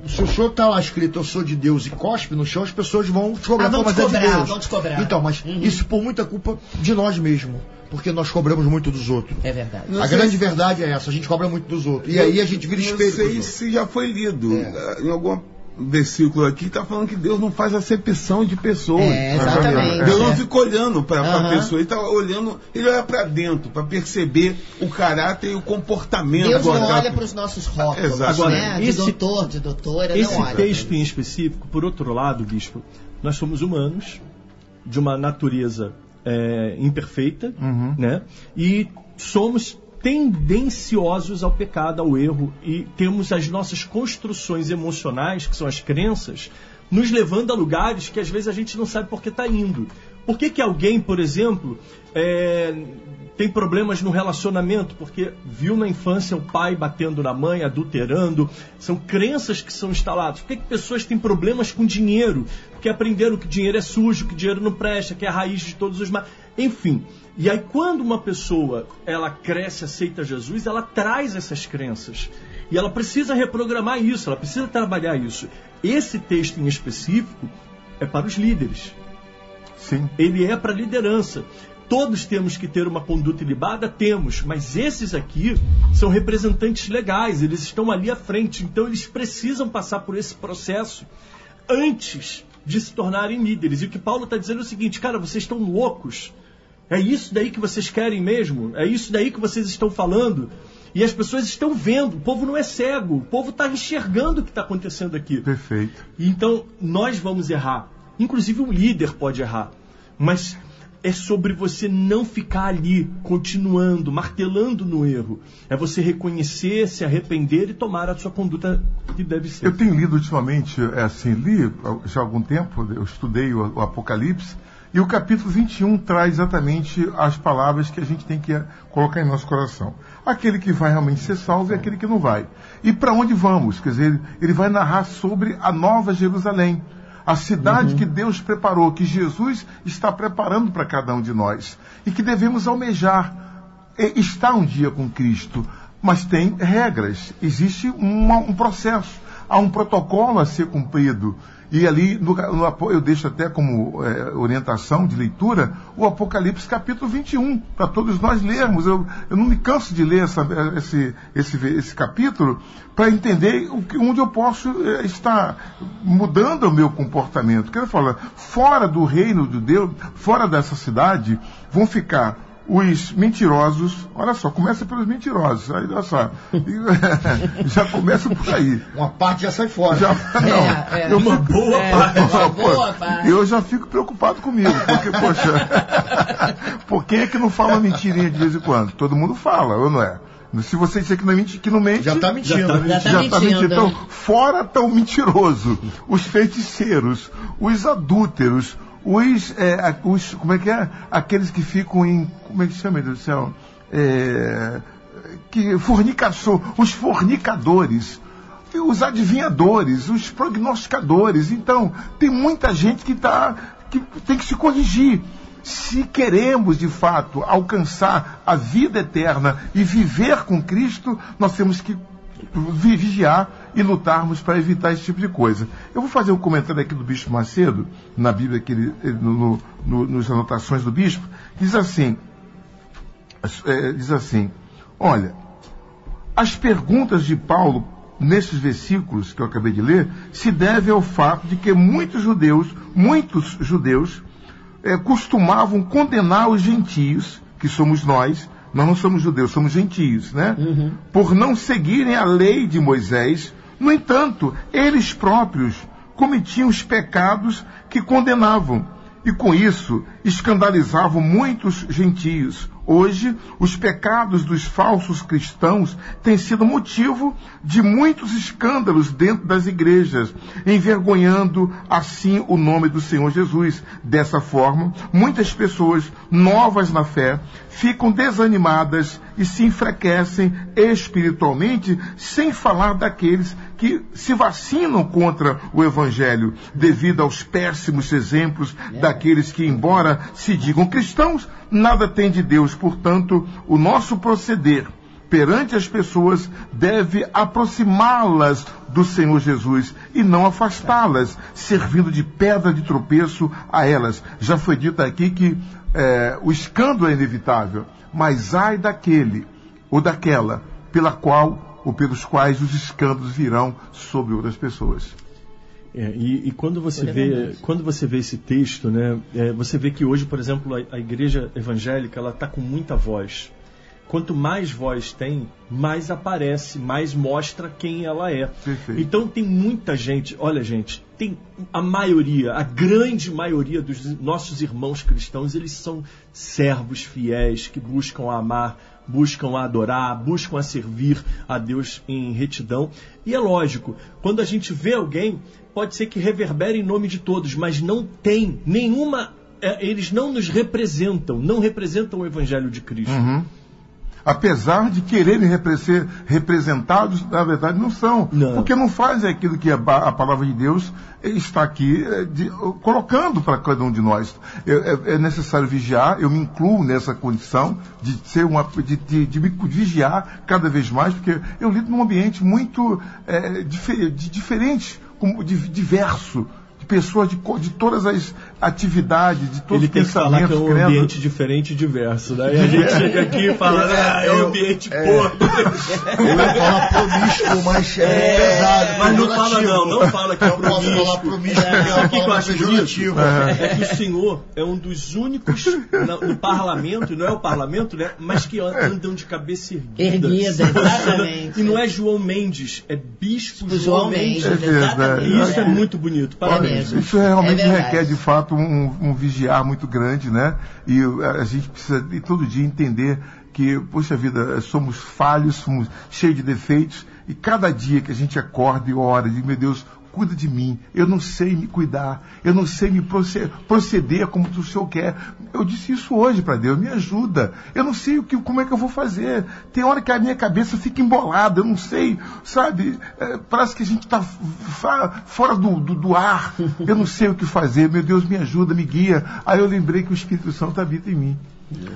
F: se o senhor está lá escrito eu sou de Deus e cospe no chão, as pessoas vão te cobrar,
E: Ah, vão
F: "Pô,
E: te
F: mas é de
E: cobrar,
F: Deus.
E: vão te cobrar.
F: Então, mas
E: Uhum.
F: isso por muita culpa de nós mesmos, porque nós cobramos muito dos outros.
E: É verdade.
C: Não
F: a
C: sei
F: grande
C: se-
F: verdade é essa, a gente cobra muito dos outros. E aí a gente vira
C: Não
F: espelho.
C: sei
F: pros outros.
C: se já foi lido.
F: É.
C: eh, Em algum versículo aqui está falando que Deus não faz acepção de pessoas.
E: É, exatamente.
C: Deus não
E: É.
C: fica olhando para a
E: Aham.
C: pessoa, ele está olhando, ele olha para dentro para perceber o caráter e o comportamento.
E: Deus não
C: daquela-
E: olha para os nossos rótulos,
C: Exato.
E: né? De
D: esse-
E: doutor, de doutora,
D: Esse
E: não olha.
D: texto em específico, por outro lado, bispo, nós somos humanos, de uma natureza é, imperfeita,
B: Uhum.
D: né? E somos tendenciosos ao pecado, ao erro, e temos as nossas construções emocionais, que são as crenças, nos levando a lugares que às vezes a gente não sabe por que está indo. Por que, que alguém, por exemplo, é, tem problemas no relacionamento? Porque viu na infância o pai batendo na mãe, adulterando. São crenças que são instaladas. Por que, que pessoas têm problemas com dinheiro? Porque aprenderam que dinheiro é sujo, que dinheiro não presta, que é a raiz de todos os males. Enfim. E aí, quando uma pessoa ela cresce, aceita Jesus, ela traz essas crenças. E ela precisa reprogramar isso, ela precisa trabalhar isso. Esse texto em específico é para os líderes
B: Sim.
D: ele é para liderança. Todos temos que ter uma conduta ilibada? Temos, mas esses aqui são representantes legais, eles estão ali à frente, então eles precisam passar por esse processo antes de se tornarem líderes. E o que Paulo está dizendo é o seguinte, cara, vocês estão loucos. É isso daí que vocês querem mesmo? É isso daí que vocês estão falando? E as pessoas estão vendo, o povo não é cego, o povo está enxergando o que está acontecendo aqui.
B: Perfeito.
D: Então, nós vamos errar. Inclusive, um líder pode errar. Mas é sobre você não ficar ali, continuando, martelando no erro. É você reconhecer, se arrepender e tomar a sua conduta que deve ser.
B: Eu tenho lido ultimamente, é assim, li já há algum tempo, eu estudei o, o Apocalipse, e o capítulo 21 traz exatamente as palavras que a gente tem que colocar em nosso coração. Aquele que vai realmente ser salvo e aquele que não vai. E para onde vamos? Quer dizer, ele, vai narrar sobre a nova Jerusalém a cidade uhum. que Deus preparou, que Jesus está preparando para cada um de nós e que devemos almejar estar um dia com Cristo. Mas tem regras, existe uma, um processo, há um protocolo a ser cumprido. E ali, no, no, eu deixo até como é, orientação de leitura o Apocalipse capítulo 21, para todos nós lermos. Eu, eu não me canso de ler essa, esse, esse, esse capítulo para entender o que, onde eu posso é, estar mudando o meu comportamento. Quero falar, fora do reino de Deus, fora dessa cidade, vão ficar os mentirosos, olha só, começa pelos mentirosos, aí olha só, *laughs* já começa por aí.
F: Uma parte já sai fora.
B: Já, *laughs* não, é, é. uma boa é, parte. Uma boa parte. Eu já fico preocupado comigo, porque, poxa, *laughs* por quem é que não fala mentirinha de vez em quando? Todo mundo fala, ou não é? Se você disser que não, mente, que não mente.
F: Já está mentindo.
B: Já está tá mentindo. Tá mentindo. Então, fora tão mentiroso, os feiticeiros, os adúlteros, os, é, os, como é que é? Aqueles que ficam em, como é que chama, meu Deus do céu? É, que fornicação, os fornicadores, os adivinhadores, os prognosticadores. Então, tem muita gente que tá, que tem que se corrigir. Se queremos, de fato, alcançar a vida eterna e viver com Cristo, nós temos que vigiar e lutarmos para evitar esse tipo de coisa. Eu vou fazer um comentário aqui do Bispo Macedo, na Bíblia, que ele, no, no, nos anotações do Bispo, diz assim, é, diz assim, olha, as perguntas de Paulo nesses versículos que eu acabei de ler se devem ao fato de que muitos judeus, muitos judeus, é, costumavam condenar os gentios, que somos nós, nós não somos judeus, somos gentios, né? Uhum. Por não seguirem a lei de Moisés. No entanto, eles próprios cometiam os pecados que condenavam. E com isso escandalizavam muitos gentios, Hoje, os pecados dos falsos cristãos têm sido motivo de muitos escândalos dentro das igrejas, envergonhando assim o nome do Senhor Jesus. Dessa forma, muitas pessoas novas na fé ficam desanimadas e se enfraquecem espiritualmente, sem falar daqueles que se vacinam contra o Evangelho, devido aos péssimos exemplos daqueles que, embora se digam cristãos, nada têm de Deus portanto, o nosso proceder perante as pessoas deve aproximá-las do Senhor Jesus e não afastá-las, servindo de pedra de tropeço a elas. Já foi dito aqui que é, o escândalo é inevitável, mas ai daquele ou daquela pela qual ou pelos quais os escândalos virão sobre outras pessoas.
D: É, e, e, quando você vê quando você vê esse texto, né, é, você vê que hoje, por exemplo, a, a igreja evangélica ela está com muita voz. Quanto mais voz tem, mais aparece, mais mostra quem ela é. Perfeito. Então tem muita gente, olha gente, tem a maioria, a grande maioria dos nossos irmãos cristãos, eles são servos fiéis que buscam amar buscam a adorar, buscam a servir a Deus em retidão. E é lógico, quando a gente vê alguém, pode ser que reverbere em nome de todos, mas não tem nenhuma. É, eles não nos representam, não representam o Evangelho de Cristo.
B: Uhum apesar de quererem ser representados, na verdade não são. Não. Porque não fazem aquilo que a, a palavra de Deus está aqui eh, de, colocando para cada um de nós. É, é, é, necessário vigiar, eu me incluo nessa condição de ser uma de, de, de me vigiar cada vez mais, porque eu lido num ambiente muito é, dif, diferente, diverso pessoas de, de todas as atividades, de todos
D: Ele tem que falar que é um ambiente diferente e diverso. Daí né? a gente chega aqui e fala, *laughs* ah, é um ambiente é, porco.
F: Eu ia falar promíscuo, mas é, é pesado.
D: Mas não fala não, não fala que é promíscuo. Não falar promíscuo, é, é, que eu acho bonito? É. é que o senhor é um dos únicos no, no parlamento, não é o parlamento, né? Mas que andam de cabeça erguida.
E: Erguida, exatamente.
D: E não é João Mendes, é Bispo
E: João, João Mendes. Mendes.
D: Exatamente. Isso é muito bonito. Parabéns.
E: Mesmo.
B: Isso realmente
E: É
B: requer, de fato, um, um vigiar muito grande, né? E a gente precisa, de todo dia, entender que, poxa vida, somos falhos, somos cheios de defeitos, e cada dia que a gente acorda e ora, diz, meu Deus, cuida de mim, eu não sei me cuidar, eu não sei me proce- proceder como o Senhor quer. Eu disse isso hoje para Deus, me ajuda. Eu não sei o que, como é que eu vou fazer. Tem hora que a minha cabeça fica embolada, eu não sei, sabe? É, parece que a gente está fora do, do, do ar. Eu não sei o que fazer. Meu Deus, me ajuda, me guia. Aí eu lembrei que o Espírito Santo habita em mim.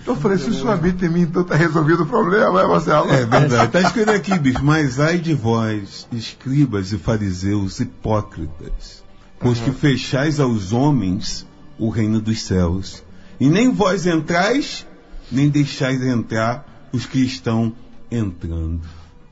B: Eu falei, se o Senhor habita em mim, então está resolvido o problema, é, Marcelo?
C: É verdade. Está escrito aqui, bicho, mas ai de vós, escribas e fariseus hipócritas, pois que fechais aos homens o reino dos céus. E nem vós entrais, nem deixais entrar os que estão entrando.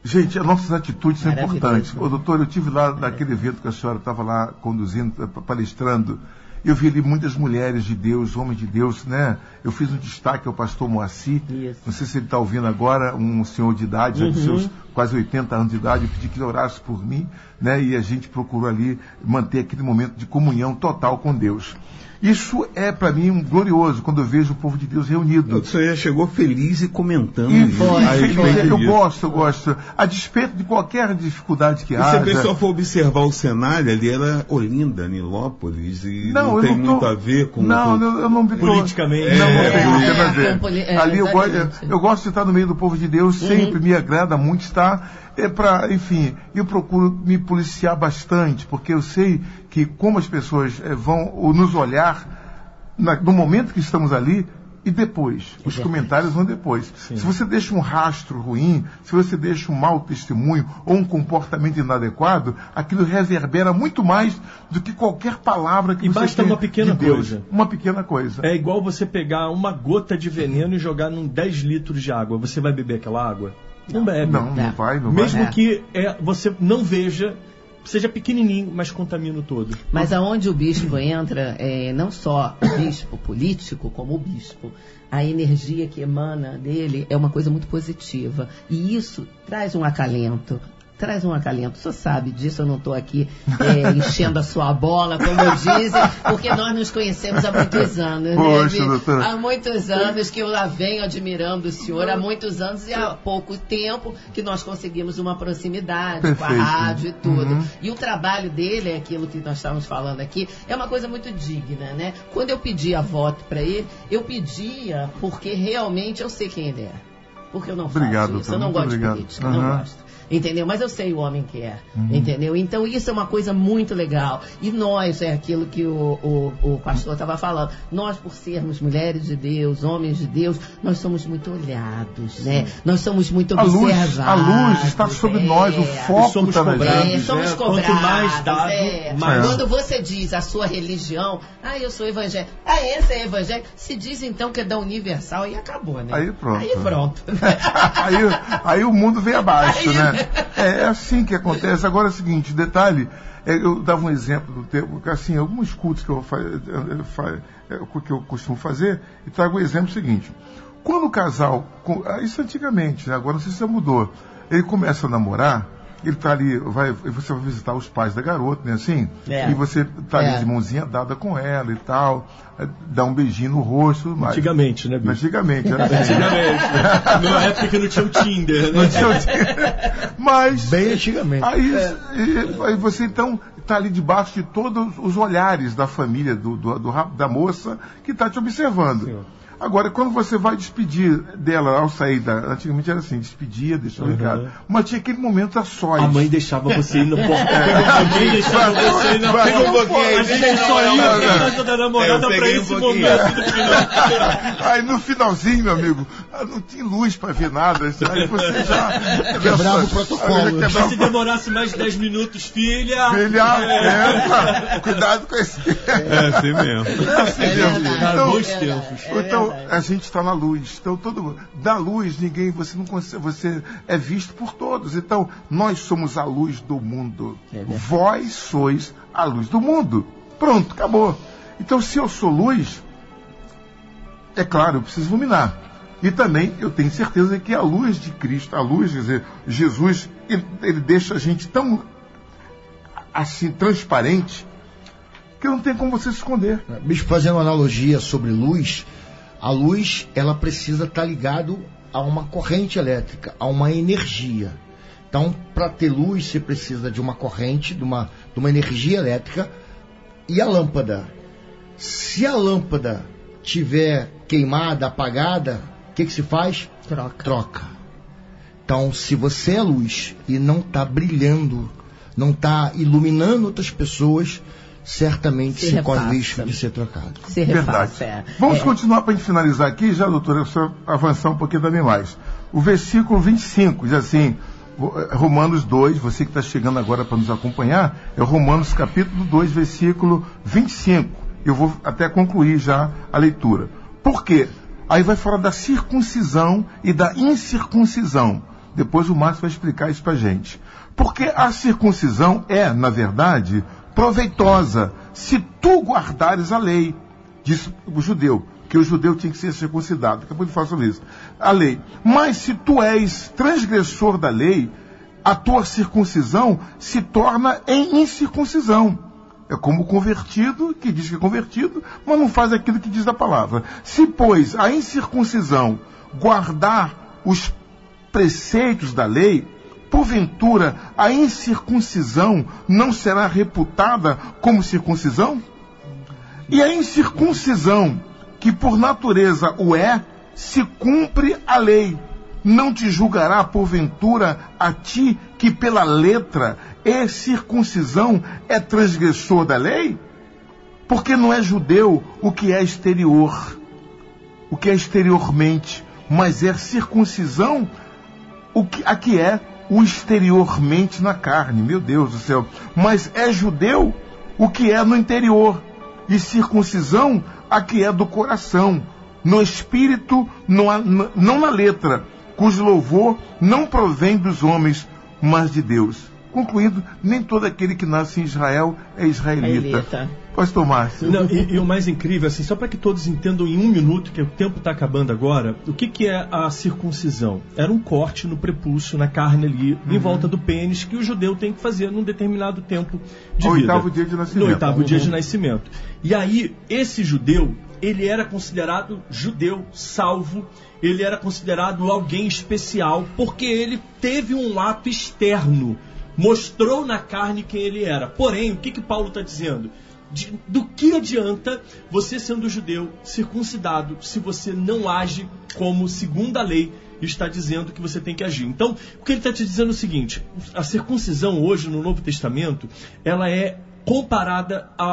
B: Gente, as nossas atitudes são importantes. Ô, doutor, eu tive lá naquele evento que a senhora estava lá conduzindo, palestrando. Eu vi ali muitas mulheres de Deus, homens de Deus, né? Eu fiz um destaque ao pastor Moacir.
E: Isso.
B: Não sei se ele está ouvindo agora, um senhor de idade, já de seus quase 80 anos de idade. Eu pedi que ele orasse por mim, né? E a gente procurou ali manter aquele momento de comunhão total com Deus. Isso é para mim um glorioso quando eu vejo o povo de Deus reunido.
C: O senhor já chegou feliz e comentando.
B: E,
C: isso.
B: Eu gosto, eu gosto. A despeito de qualquer dificuldade que
C: E se a
B: haja.
C: pessoa for observar o cenário, ali era Olinda, Nilópolis, e não,
B: eu
C: tem
B: tô-
C: muito a ver com.
B: Não,
C: com...
B: não, eu não me
D: Politicamente.
B: Não, não tem
C: é,
B: nada a
E: é,
B: ver.
E: é,
B: Ali eu, gosto, eu gosto de estar no meio do povo de Deus, sempre me agrada muito estar. É para, enfim, eu procuro me policiar bastante, porque eu sei que como as pessoas eh, vão nos olhar na- no momento que estamos ali e depois. Os comentários vão depois. Se você deixa um rastro ruim, se você deixa um mau testemunho ou um comportamento inadequado, aquilo reverbera muito mais do que qualquer palavra que
D: E
B: você
D: basta uma pequena
B: de
D: coisa.
B: Uma pequena coisa.
D: É igual você pegar uma gota de veneno e jogar num 10 litros de água. Você vai beber aquela água? Não, bebe.
B: Não, não
E: É.
B: vai, não
D: Mesmo
B: vai.
D: que é, você não veja, seja pequenininho, mas contamina o todo.
E: Mas aonde o bispo entra, é, não só o bispo político, como o bispo, a energia que emana dele é uma coisa muito positiva. E isso traz um acalento. Traz um acalento. O senhor sabe disso, eu não estou aqui é, enchendo a sua bola, como dizem, porque nós nos conhecemos há muitos anos.
B: Poxa,
E: né, Vi?
B: doutora.
E: Há muitos anos que eu lá venho admirando o senhor, há muitos anos e há pouco tempo que nós conseguimos uma proximidade com a
B: Perfeito.
E: rádio e tudo.
B: Uhum.
E: E o trabalho dele, é aquilo que nós estávamos falando aqui, é uma coisa muito digna, né? Quando eu pedia voto para ele, eu pedia porque realmente eu sei quem ele é. Porque eu não
B: Obrigado,
E: faço isso, eu não gosto
B: obrigado.
E: de política, não
B: Aham.
E: gosto. Entendeu? Mas eu sei o homem que é.
B: Uhum.
E: Entendeu? Então isso é uma coisa muito legal. E nós, é aquilo que o, o, o pastor estava falando, nós por sermos mulheres de Deus, homens de Deus, nós somos muito olhados, né? Nós somos muito
B: A luz,
E: observados.
B: a luz está sobre
E: é.
B: nós, o
D: E
B: foco
D: somos
B: está na
D: cobrados.
E: É, somos
D: né?
E: cobrados.
D: Quanto mais dado,
E: é.
D: mais-
E: Quando você diz a sua religião, ah, eu sou evangélico. Ah, esse é evangélico. Se diz então que é da universal e acabou, né?
B: Aí pronto.
E: Aí pronto. *laughs*
B: aí, aí o mundo vem abaixo,
E: Aí-
B: né? *laughs* É, é assim que acontece. Agora é o seguinte, detalhe, é, eu dava um exemplo do tempo, assim, alguns cultos que eu, eh, que eu costumo fazer, e trago o exemplo seguinte. Quando o casal, ah, isso antigamente, né? agora não sei se mudou, ele começa a namorar, ele tá ali, vai, você vai visitar os pais da garota, né, assim?
E: É.
B: E você tá ali
E: É.
B: de mãozinha dada com ela e tal, eh, dá um beijinho no rosto, tudo mais.
D: Antigamente, né, Bicho?
B: Antigamente, era *laughs* assim.
D: Antigamente. *laughs* Na época que não tinha o Tinder, né?
B: Não tinha o dinheiro. Mas
F: Bem antigamente.
B: aí, e- aí você então está ali debaixo de todos os olhares da família do, do- do da moça que está te observando. Agora, quando você vai despedir dela ao sair da. Antigamente era assim, despedia, deixava o recado. Mas tinha aquele momento a sós.
D: A mãe deixava você ir no porta. A mãe deixava você ir na
B: Vai,
D: porta.
B: um pouquinho aí,
D: A gente
B: deixa
D: só ia na casa da namorada
C: Eu
D: pra
C: um
D: esse
C: pouquinho.
D: momento do final. *laughs*
B: Aí no finalzinho, meu amigo, ah, não tinha luz para ver nada. Aí você já. *laughs*
F: Quebrava o protocolo.
B: Quebrava
D: se demorasse mais 10 minutos, filha.
B: Filha, entra. Cuidado com esse.
C: É assim mesmo.
B: É assim
E: É
B: mesmo. Então, a gente está na luz. Então, todo da luz, ninguém, você não consegue, você é visto por todos. Então, nós somos a luz do mundo.
E: É.
B: Vós sois a luz do mundo. Pronto, acabou. Então, se eu sou luz, é claro, eu preciso iluminar. E também eu tenho certeza que a luz de Cristo, a luz, quer dizer, Jesus, ele, ele deixa a gente tão assim transparente que não tem como você se esconder.
F: Bicho, fazendo uma analogia sobre luz, a luz ela precisa estar ligado a uma corrente elétrica, a uma energia. Então, para ter luz, você precisa de uma corrente, de uma, de uma energia elétrica e a lâmpada. Se a lâmpada tiver queimada, apagada, o que, que se faz?
E: Troca.
F: Troca. Então, se você é luz e não está brilhando, não está iluminando outras pessoas, certamente
E: Se
F: se risco de ser trocado.
E: Se
B: Verdade.
E: repassa. é.
B: Vamos
E: É.
B: continuar para a gente finalizar aqui, já, doutora, eu só avançar um pouquinho também mais. O versículo 25 diz assim, eh, Romanos 2, você que está chegando agora para nos acompanhar, é o Romanos capítulo 2, versículo 25. Eu vou até concluir já a leitura. Por quê? Aí vai falar da circuncisão e da incircuncisão. Depois o Márcio vai explicar isso para gente. Porque a circuncisão é, na verdade, proveitosa se tu guardares a lei disse o judeu, que o judeu tinha que ser circuncidado. Acabou de falar sobre isso. A lei. Mas se tu és transgressor da lei, a tua circuncisão se torna em incircuncisão. É como o convertido, que diz que é convertido, mas não faz aquilo que diz a palavra. Se, pois, a incircuncisão guardar os preceitos da lei, porventura a incircuncisão não será reputada como circuncisão? E a incircuncisão, que por natureza o é, se cumpre a lei. Não te julgará, porventura, a ti que pela letra e circuncisão é transgressor da lei? Porque não é judeu o que é exterior, o que é exteriormente, mas é circuncisão o que, a que é o exteriormente na carne, meu Deus do céu. Mas é judeu o que é no interior, e circuncisão a que é do coração, no espírito, não, não na letra, cujo louvor não provém dos homens, mas de Deus. Concluindo, nem todo aquele que nasce em Israel é israelita.
E: Israelita.
B: Pastor Márcio.
D: Não, e, e o mais incrível, assim, só para que todos entendam em um minuto, que o tempo está acabando agora, o que, que é a circuncisão? Era um corte no prepúcio, na carne ali,
B: Uhum.
D: em volta do pênis, que o judeu tem que fazer num determinado tempo de
B: Ao
D: vida.
B: oitavo dia de nascimento.
D: No oitavo dia de
B: Uhum.
D: nascimento. E aí, esse judeu, ele era considerado judeu salvo, ele era considerado alguém especial, porque ele teve um ato externo, mostrou na carne quem ele era. Porém, o que, que Paulo está dizendo? De- do que adianta você sendo judeu, circuncidado, se você não age como segundo a lei está dizendo que você tem que agir? Então, o que ele está te dizendo é o seguinte: a circuncisão hoje no Novo Testamento, ela é comparada a-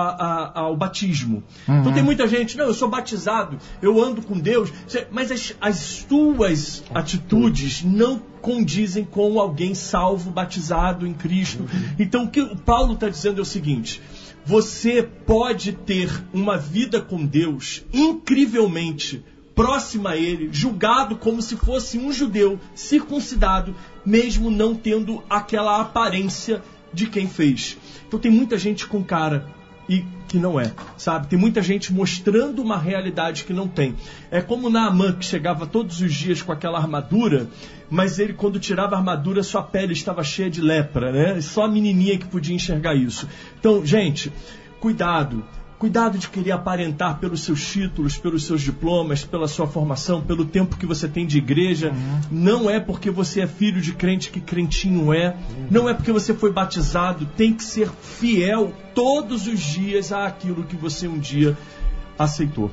D: a- ao batismo. Então tem muita gente, não, eu sou batizado, eu ando com Deus, mas as, as tuas atitudes não condizem com alguém salvo, batizado em Cristo. Então o que o Paulo está dizendo é o seguinte: você pode ter uma vida com Deus incrivelmente próxima a ele, julgado como se fosse um judeu circuncidado, mesmo não tendo aquela aparência de quem fez. Então tem muita gente com cara e que não é, sabe? Tem muita gente mostrando uma realidade que não tem. É como Naaman que chegava todos os dias com aquela armadura, mas ele quando tirava a armadura sua pele estava cheia de lepra, né? Só a menininha que podia enxergar isso. Então, gente, cuidado. Cuidado de querer aparentar pelos seus títulos, pelos seus diplomas, pela sua formação, pelo tempo que você tem de igreja. Não é porque você é filho de crente que crentinho é. Não é porque você foi batizado. Tem que ser fiel todos os dias àquilo que você um dia aceitou.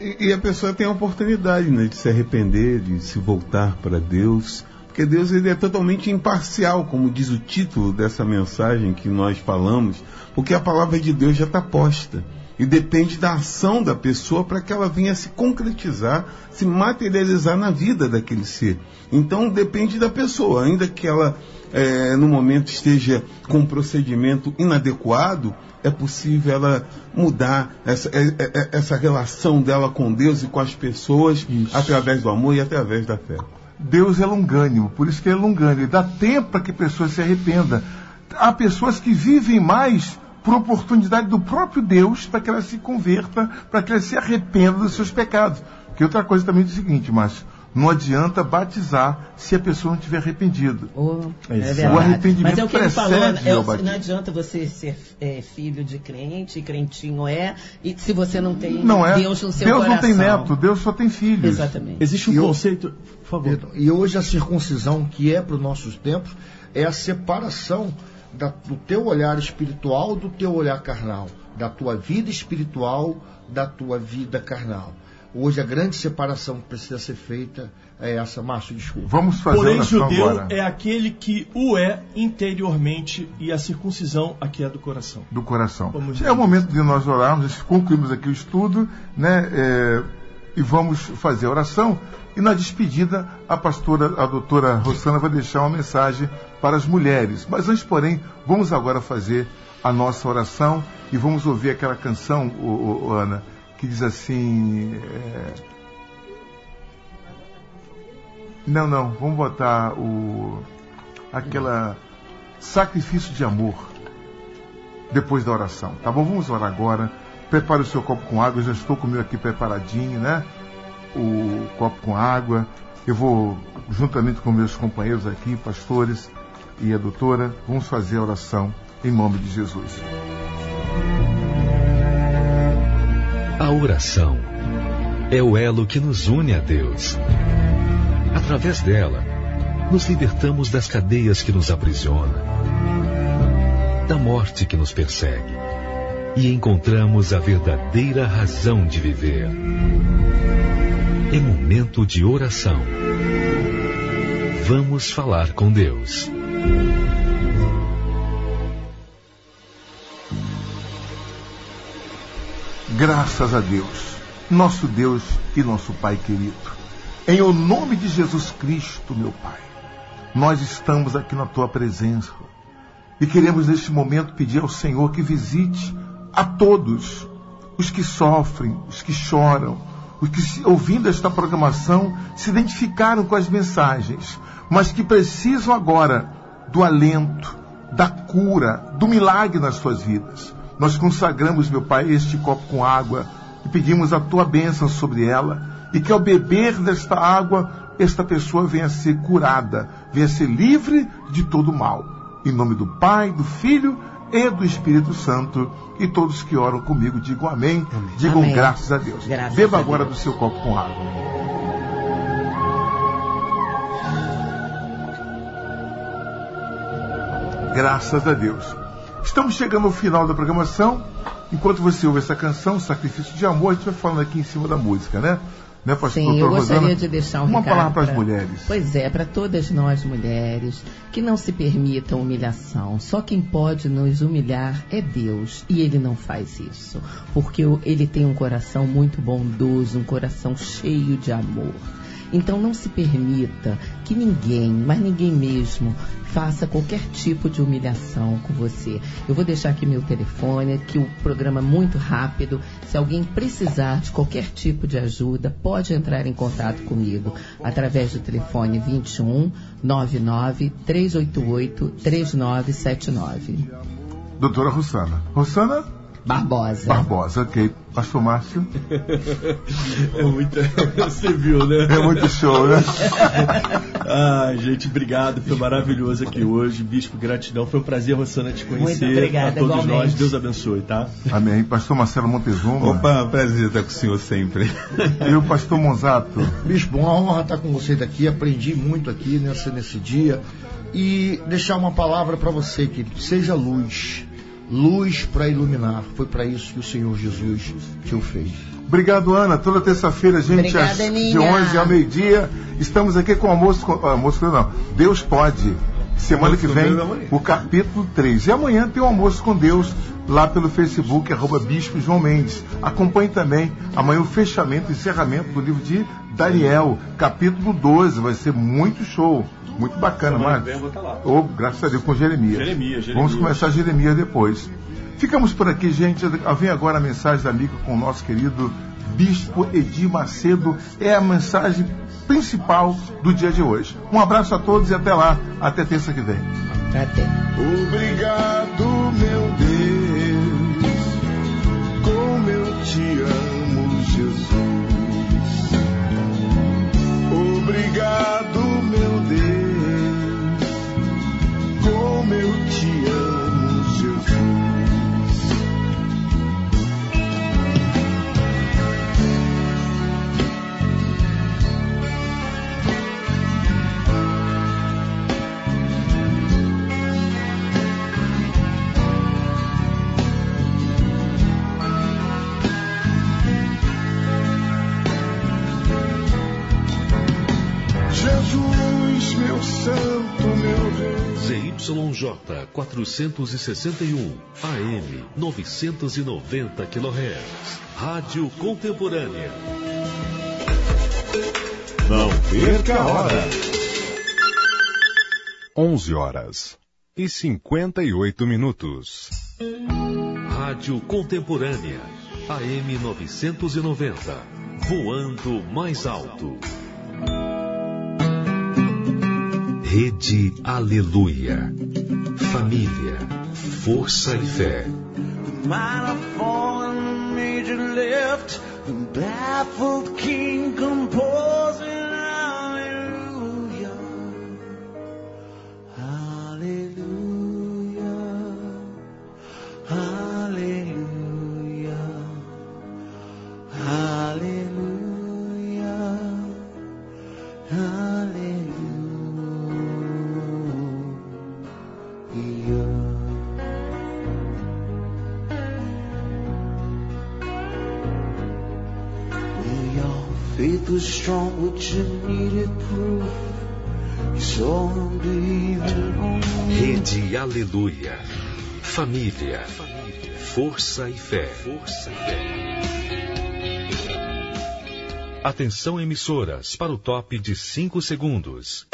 C: E, e a pessoa tem a oportunidade né, de se arrepender, de se voltar para Deus. Porque Deus ele é totalmente imparcial, como diz o título dessa mensagem que nós falamos, porque a palavra de Deus já está posta. E depende da ação da pessoa para que ela venha se concretizar, se materializar na vida daquele ser. Então depende da pessoa, ainda que ela eh, no momento esteja com um procedimento inadequado, é possível ela mudar essa, é- é- essa relação dela com Deus e com as pessoas através do amor e através da fé.
B: Deus é longânimo, por isso que ele é longânimo. Ele dá tempo para que a pessoa se arrependa. Há pessoas que vivem mais por oportunidade do próprio Deus para que ela se converta, para que ela se arrependa dos seus pecados. Que outra coisa também é o seguinte, mas Não adianta batizar se a pessoa não tiver arrependido.
E: Oh, é verdade.
B: O arrependimento
E: Mas é o que ele falou, é, não adianta você ser é, filho de crente, crentinho é, e se você não tem
B: Não é?
E: Deus no seu
B: Deus
E: coração.
B: não tem neto, Deus só tem filhos.
E: Exatamente.
D: Existe um
F: E eu-
D: conceito. Por favor.
F: E hoje a circuncisão, que é para os nossos tempos, é a separação da- do teu olhar espiritual do teu olhar carnal, da tua vida espiritual da tua vida carnal. Hoje a grande separação que precisa ser feita é essa, Márcio, desculpa.
B: Vamos fazer
D: Porém, judeu
B: agora.
D: é aquele que o é interiormente e a circuncisão aqui é do coração.
B: do coração.
D: Vamos
B: é o momento de nós orarmos, concluímos aqui o estudo, né? é, e vamos fazer a oração. E na despedida, a pastora, a doutora Rosana vai deixar uma mensagem para as mulheres. Mas antes, porém, vamos agora fazer a nossa oração e vamos ouvir aquela canção, ô, ô, Ana, que diz assim. é, Não, não, vamos botar o aquela sacrifício de amor depois da oração, tá bom? Vamos orar agora. Prepare o seu copo com água, eu já estou com o meu aqui preparadinho, né? O copo com água. Eu vou, juntamente com meus companheiros aqui, pastores e a doutora, vamos fazer a oração em nome de Jesus.
A: A oração é o elo que nos une a Deus. Através dela, nos libertamos das cadeias que nos aprisionam, da morte que nos persegue e encontramos a verdadeira razão de viver. É momento de oração. Vamos falar com Deus.
B: Graças a Deus, nosso Deus e nosso Pai querido. Em o nome de Jesus Cristo, meu Pai, nós estamos aqui na tua presença e queremos neste momento pedir ao Senhor que visite a todos os que sofrem, os que choram, os que ouvindo esta programação se identificaram com as mensagens, mas que precisam agora do alento, da cura, do milagre nas suas vidas. Nós consagramos, meu Pai, este copo com água e pedimos a tua bênção sobre ela e que ao beber desta água, esta pessoa venha a ser curada, venha a ser livre de todo mal. Em nome do Pai, do Filho e do Espírito Santo. E todos que oram comigo digam amém. Digam
E: Amém.
B: graças a Deus.
E: Graças
B: Beba
E: a
B: agora
E: Deus.
B: do seu copo com água. Graças a Deus. Estamos chegando ao final da programação. Enquanto você ouve essa canção, Sacrifício de Amor, a gente vai falando aqui em cima da música, né? Né, pastor
E: Sim, eu gostaria
B: Rosana?
E: de deixar um
B: Uma
E: recado
B: palavra para as mulheres.
E: Pois é, para todas nós mulheres, que não se permitam humilhação. Só quem pode nos humilhar é Deus, e Ele não faz isso, porque Ele tem um coração muito bondoso, um coração cheio de amor. Então não se permita que ninguém, mas ninguém mesmo, faça qualquer tipo de humilhação com você. Eu vou deixar aqui meu telefone, que o programa é muito rápido. Se alguém precisar de qualquer tipo de ajuda, pode entrar em contato comigo através do telefone 21 99 388 3979.
B: Doutora Rosana. Rosana
E: Barbosa.
B: Barbosa, ok. Pastor Márcio. *laughs*
D: É muito. Você viu, né?
B: É muito show, né? *laughs*
D: Ah, gente, obrigado. Foi maravilhoso aqui hoje. Bispo, gratidão. Foi um prazer, Rosana, te conhecer.
E: Muito obrigada,
D: A todos
E: igualmente.
D: nós. Deus abençoe, tá?
B: Amém. Pastor Marcelo Montezuma.
C: Opa, prazer estar com o senhor sempre.
B: E o pastor Monzato.
F: Bispo, uma honra estar com vocês aqui. Aprendi muito aqui nesse, nesse dia. E deixar uma palavra para você, querido. Seja luz. Luz para iluminar. Foi para isso que o Senhor Jesus te o fez.
B: Obrigado, Ana. Toda terça-feira, gente,
E: Obrigada,
B: às, de
E: Aninha.
B: 11 ao meio-dia, estamos aqui com o almoço. Com, almoço não. Deus pode. Semana
C: Almoço
B: que vem, o capítulo 3. E amanhã tem o almoço com Deus lá pelo Facebook, arroba Bispo João Mendes. Acompanhe também amanhã o fechamento, o encerramento do livro de Daniel, capítulo 12. Vai ser muito show. Muito bacana,
D: Semana
B: mas.
D: vem lá.
B: Oh, graças a Deus, com Jeremias.
D: Jeremias, Jeremias.
B: Vamos começar Jeremias depois. Ficamos por aqui, gente. Vem agora a mensagem da amiga com o nosso querido Bispo Edir Macedo. É a mensagem principal do dia de hoje. Um abraço a todos e até lá, até terça que vem.
E: Até.
I: Obrigado, meu Deus, como eu te amo, Jesus. Obrigado, meu Deus, como eu te amo.
A: YJ 461, AM 990 kHz. Rádio Contemporânea.
G: Não perca a hora.
J: 11 horas e 58 minutos.
A: Rádio Contemporânea. AM 990. Voando mais alto. Rede Aleluia. Família, força e fé.
I: Might was strong, but you needed proof. You saw him.
A: Rede Aleluia. Família, força e fé. Força e fé. Atenção emissoras para o top de 5 segundos.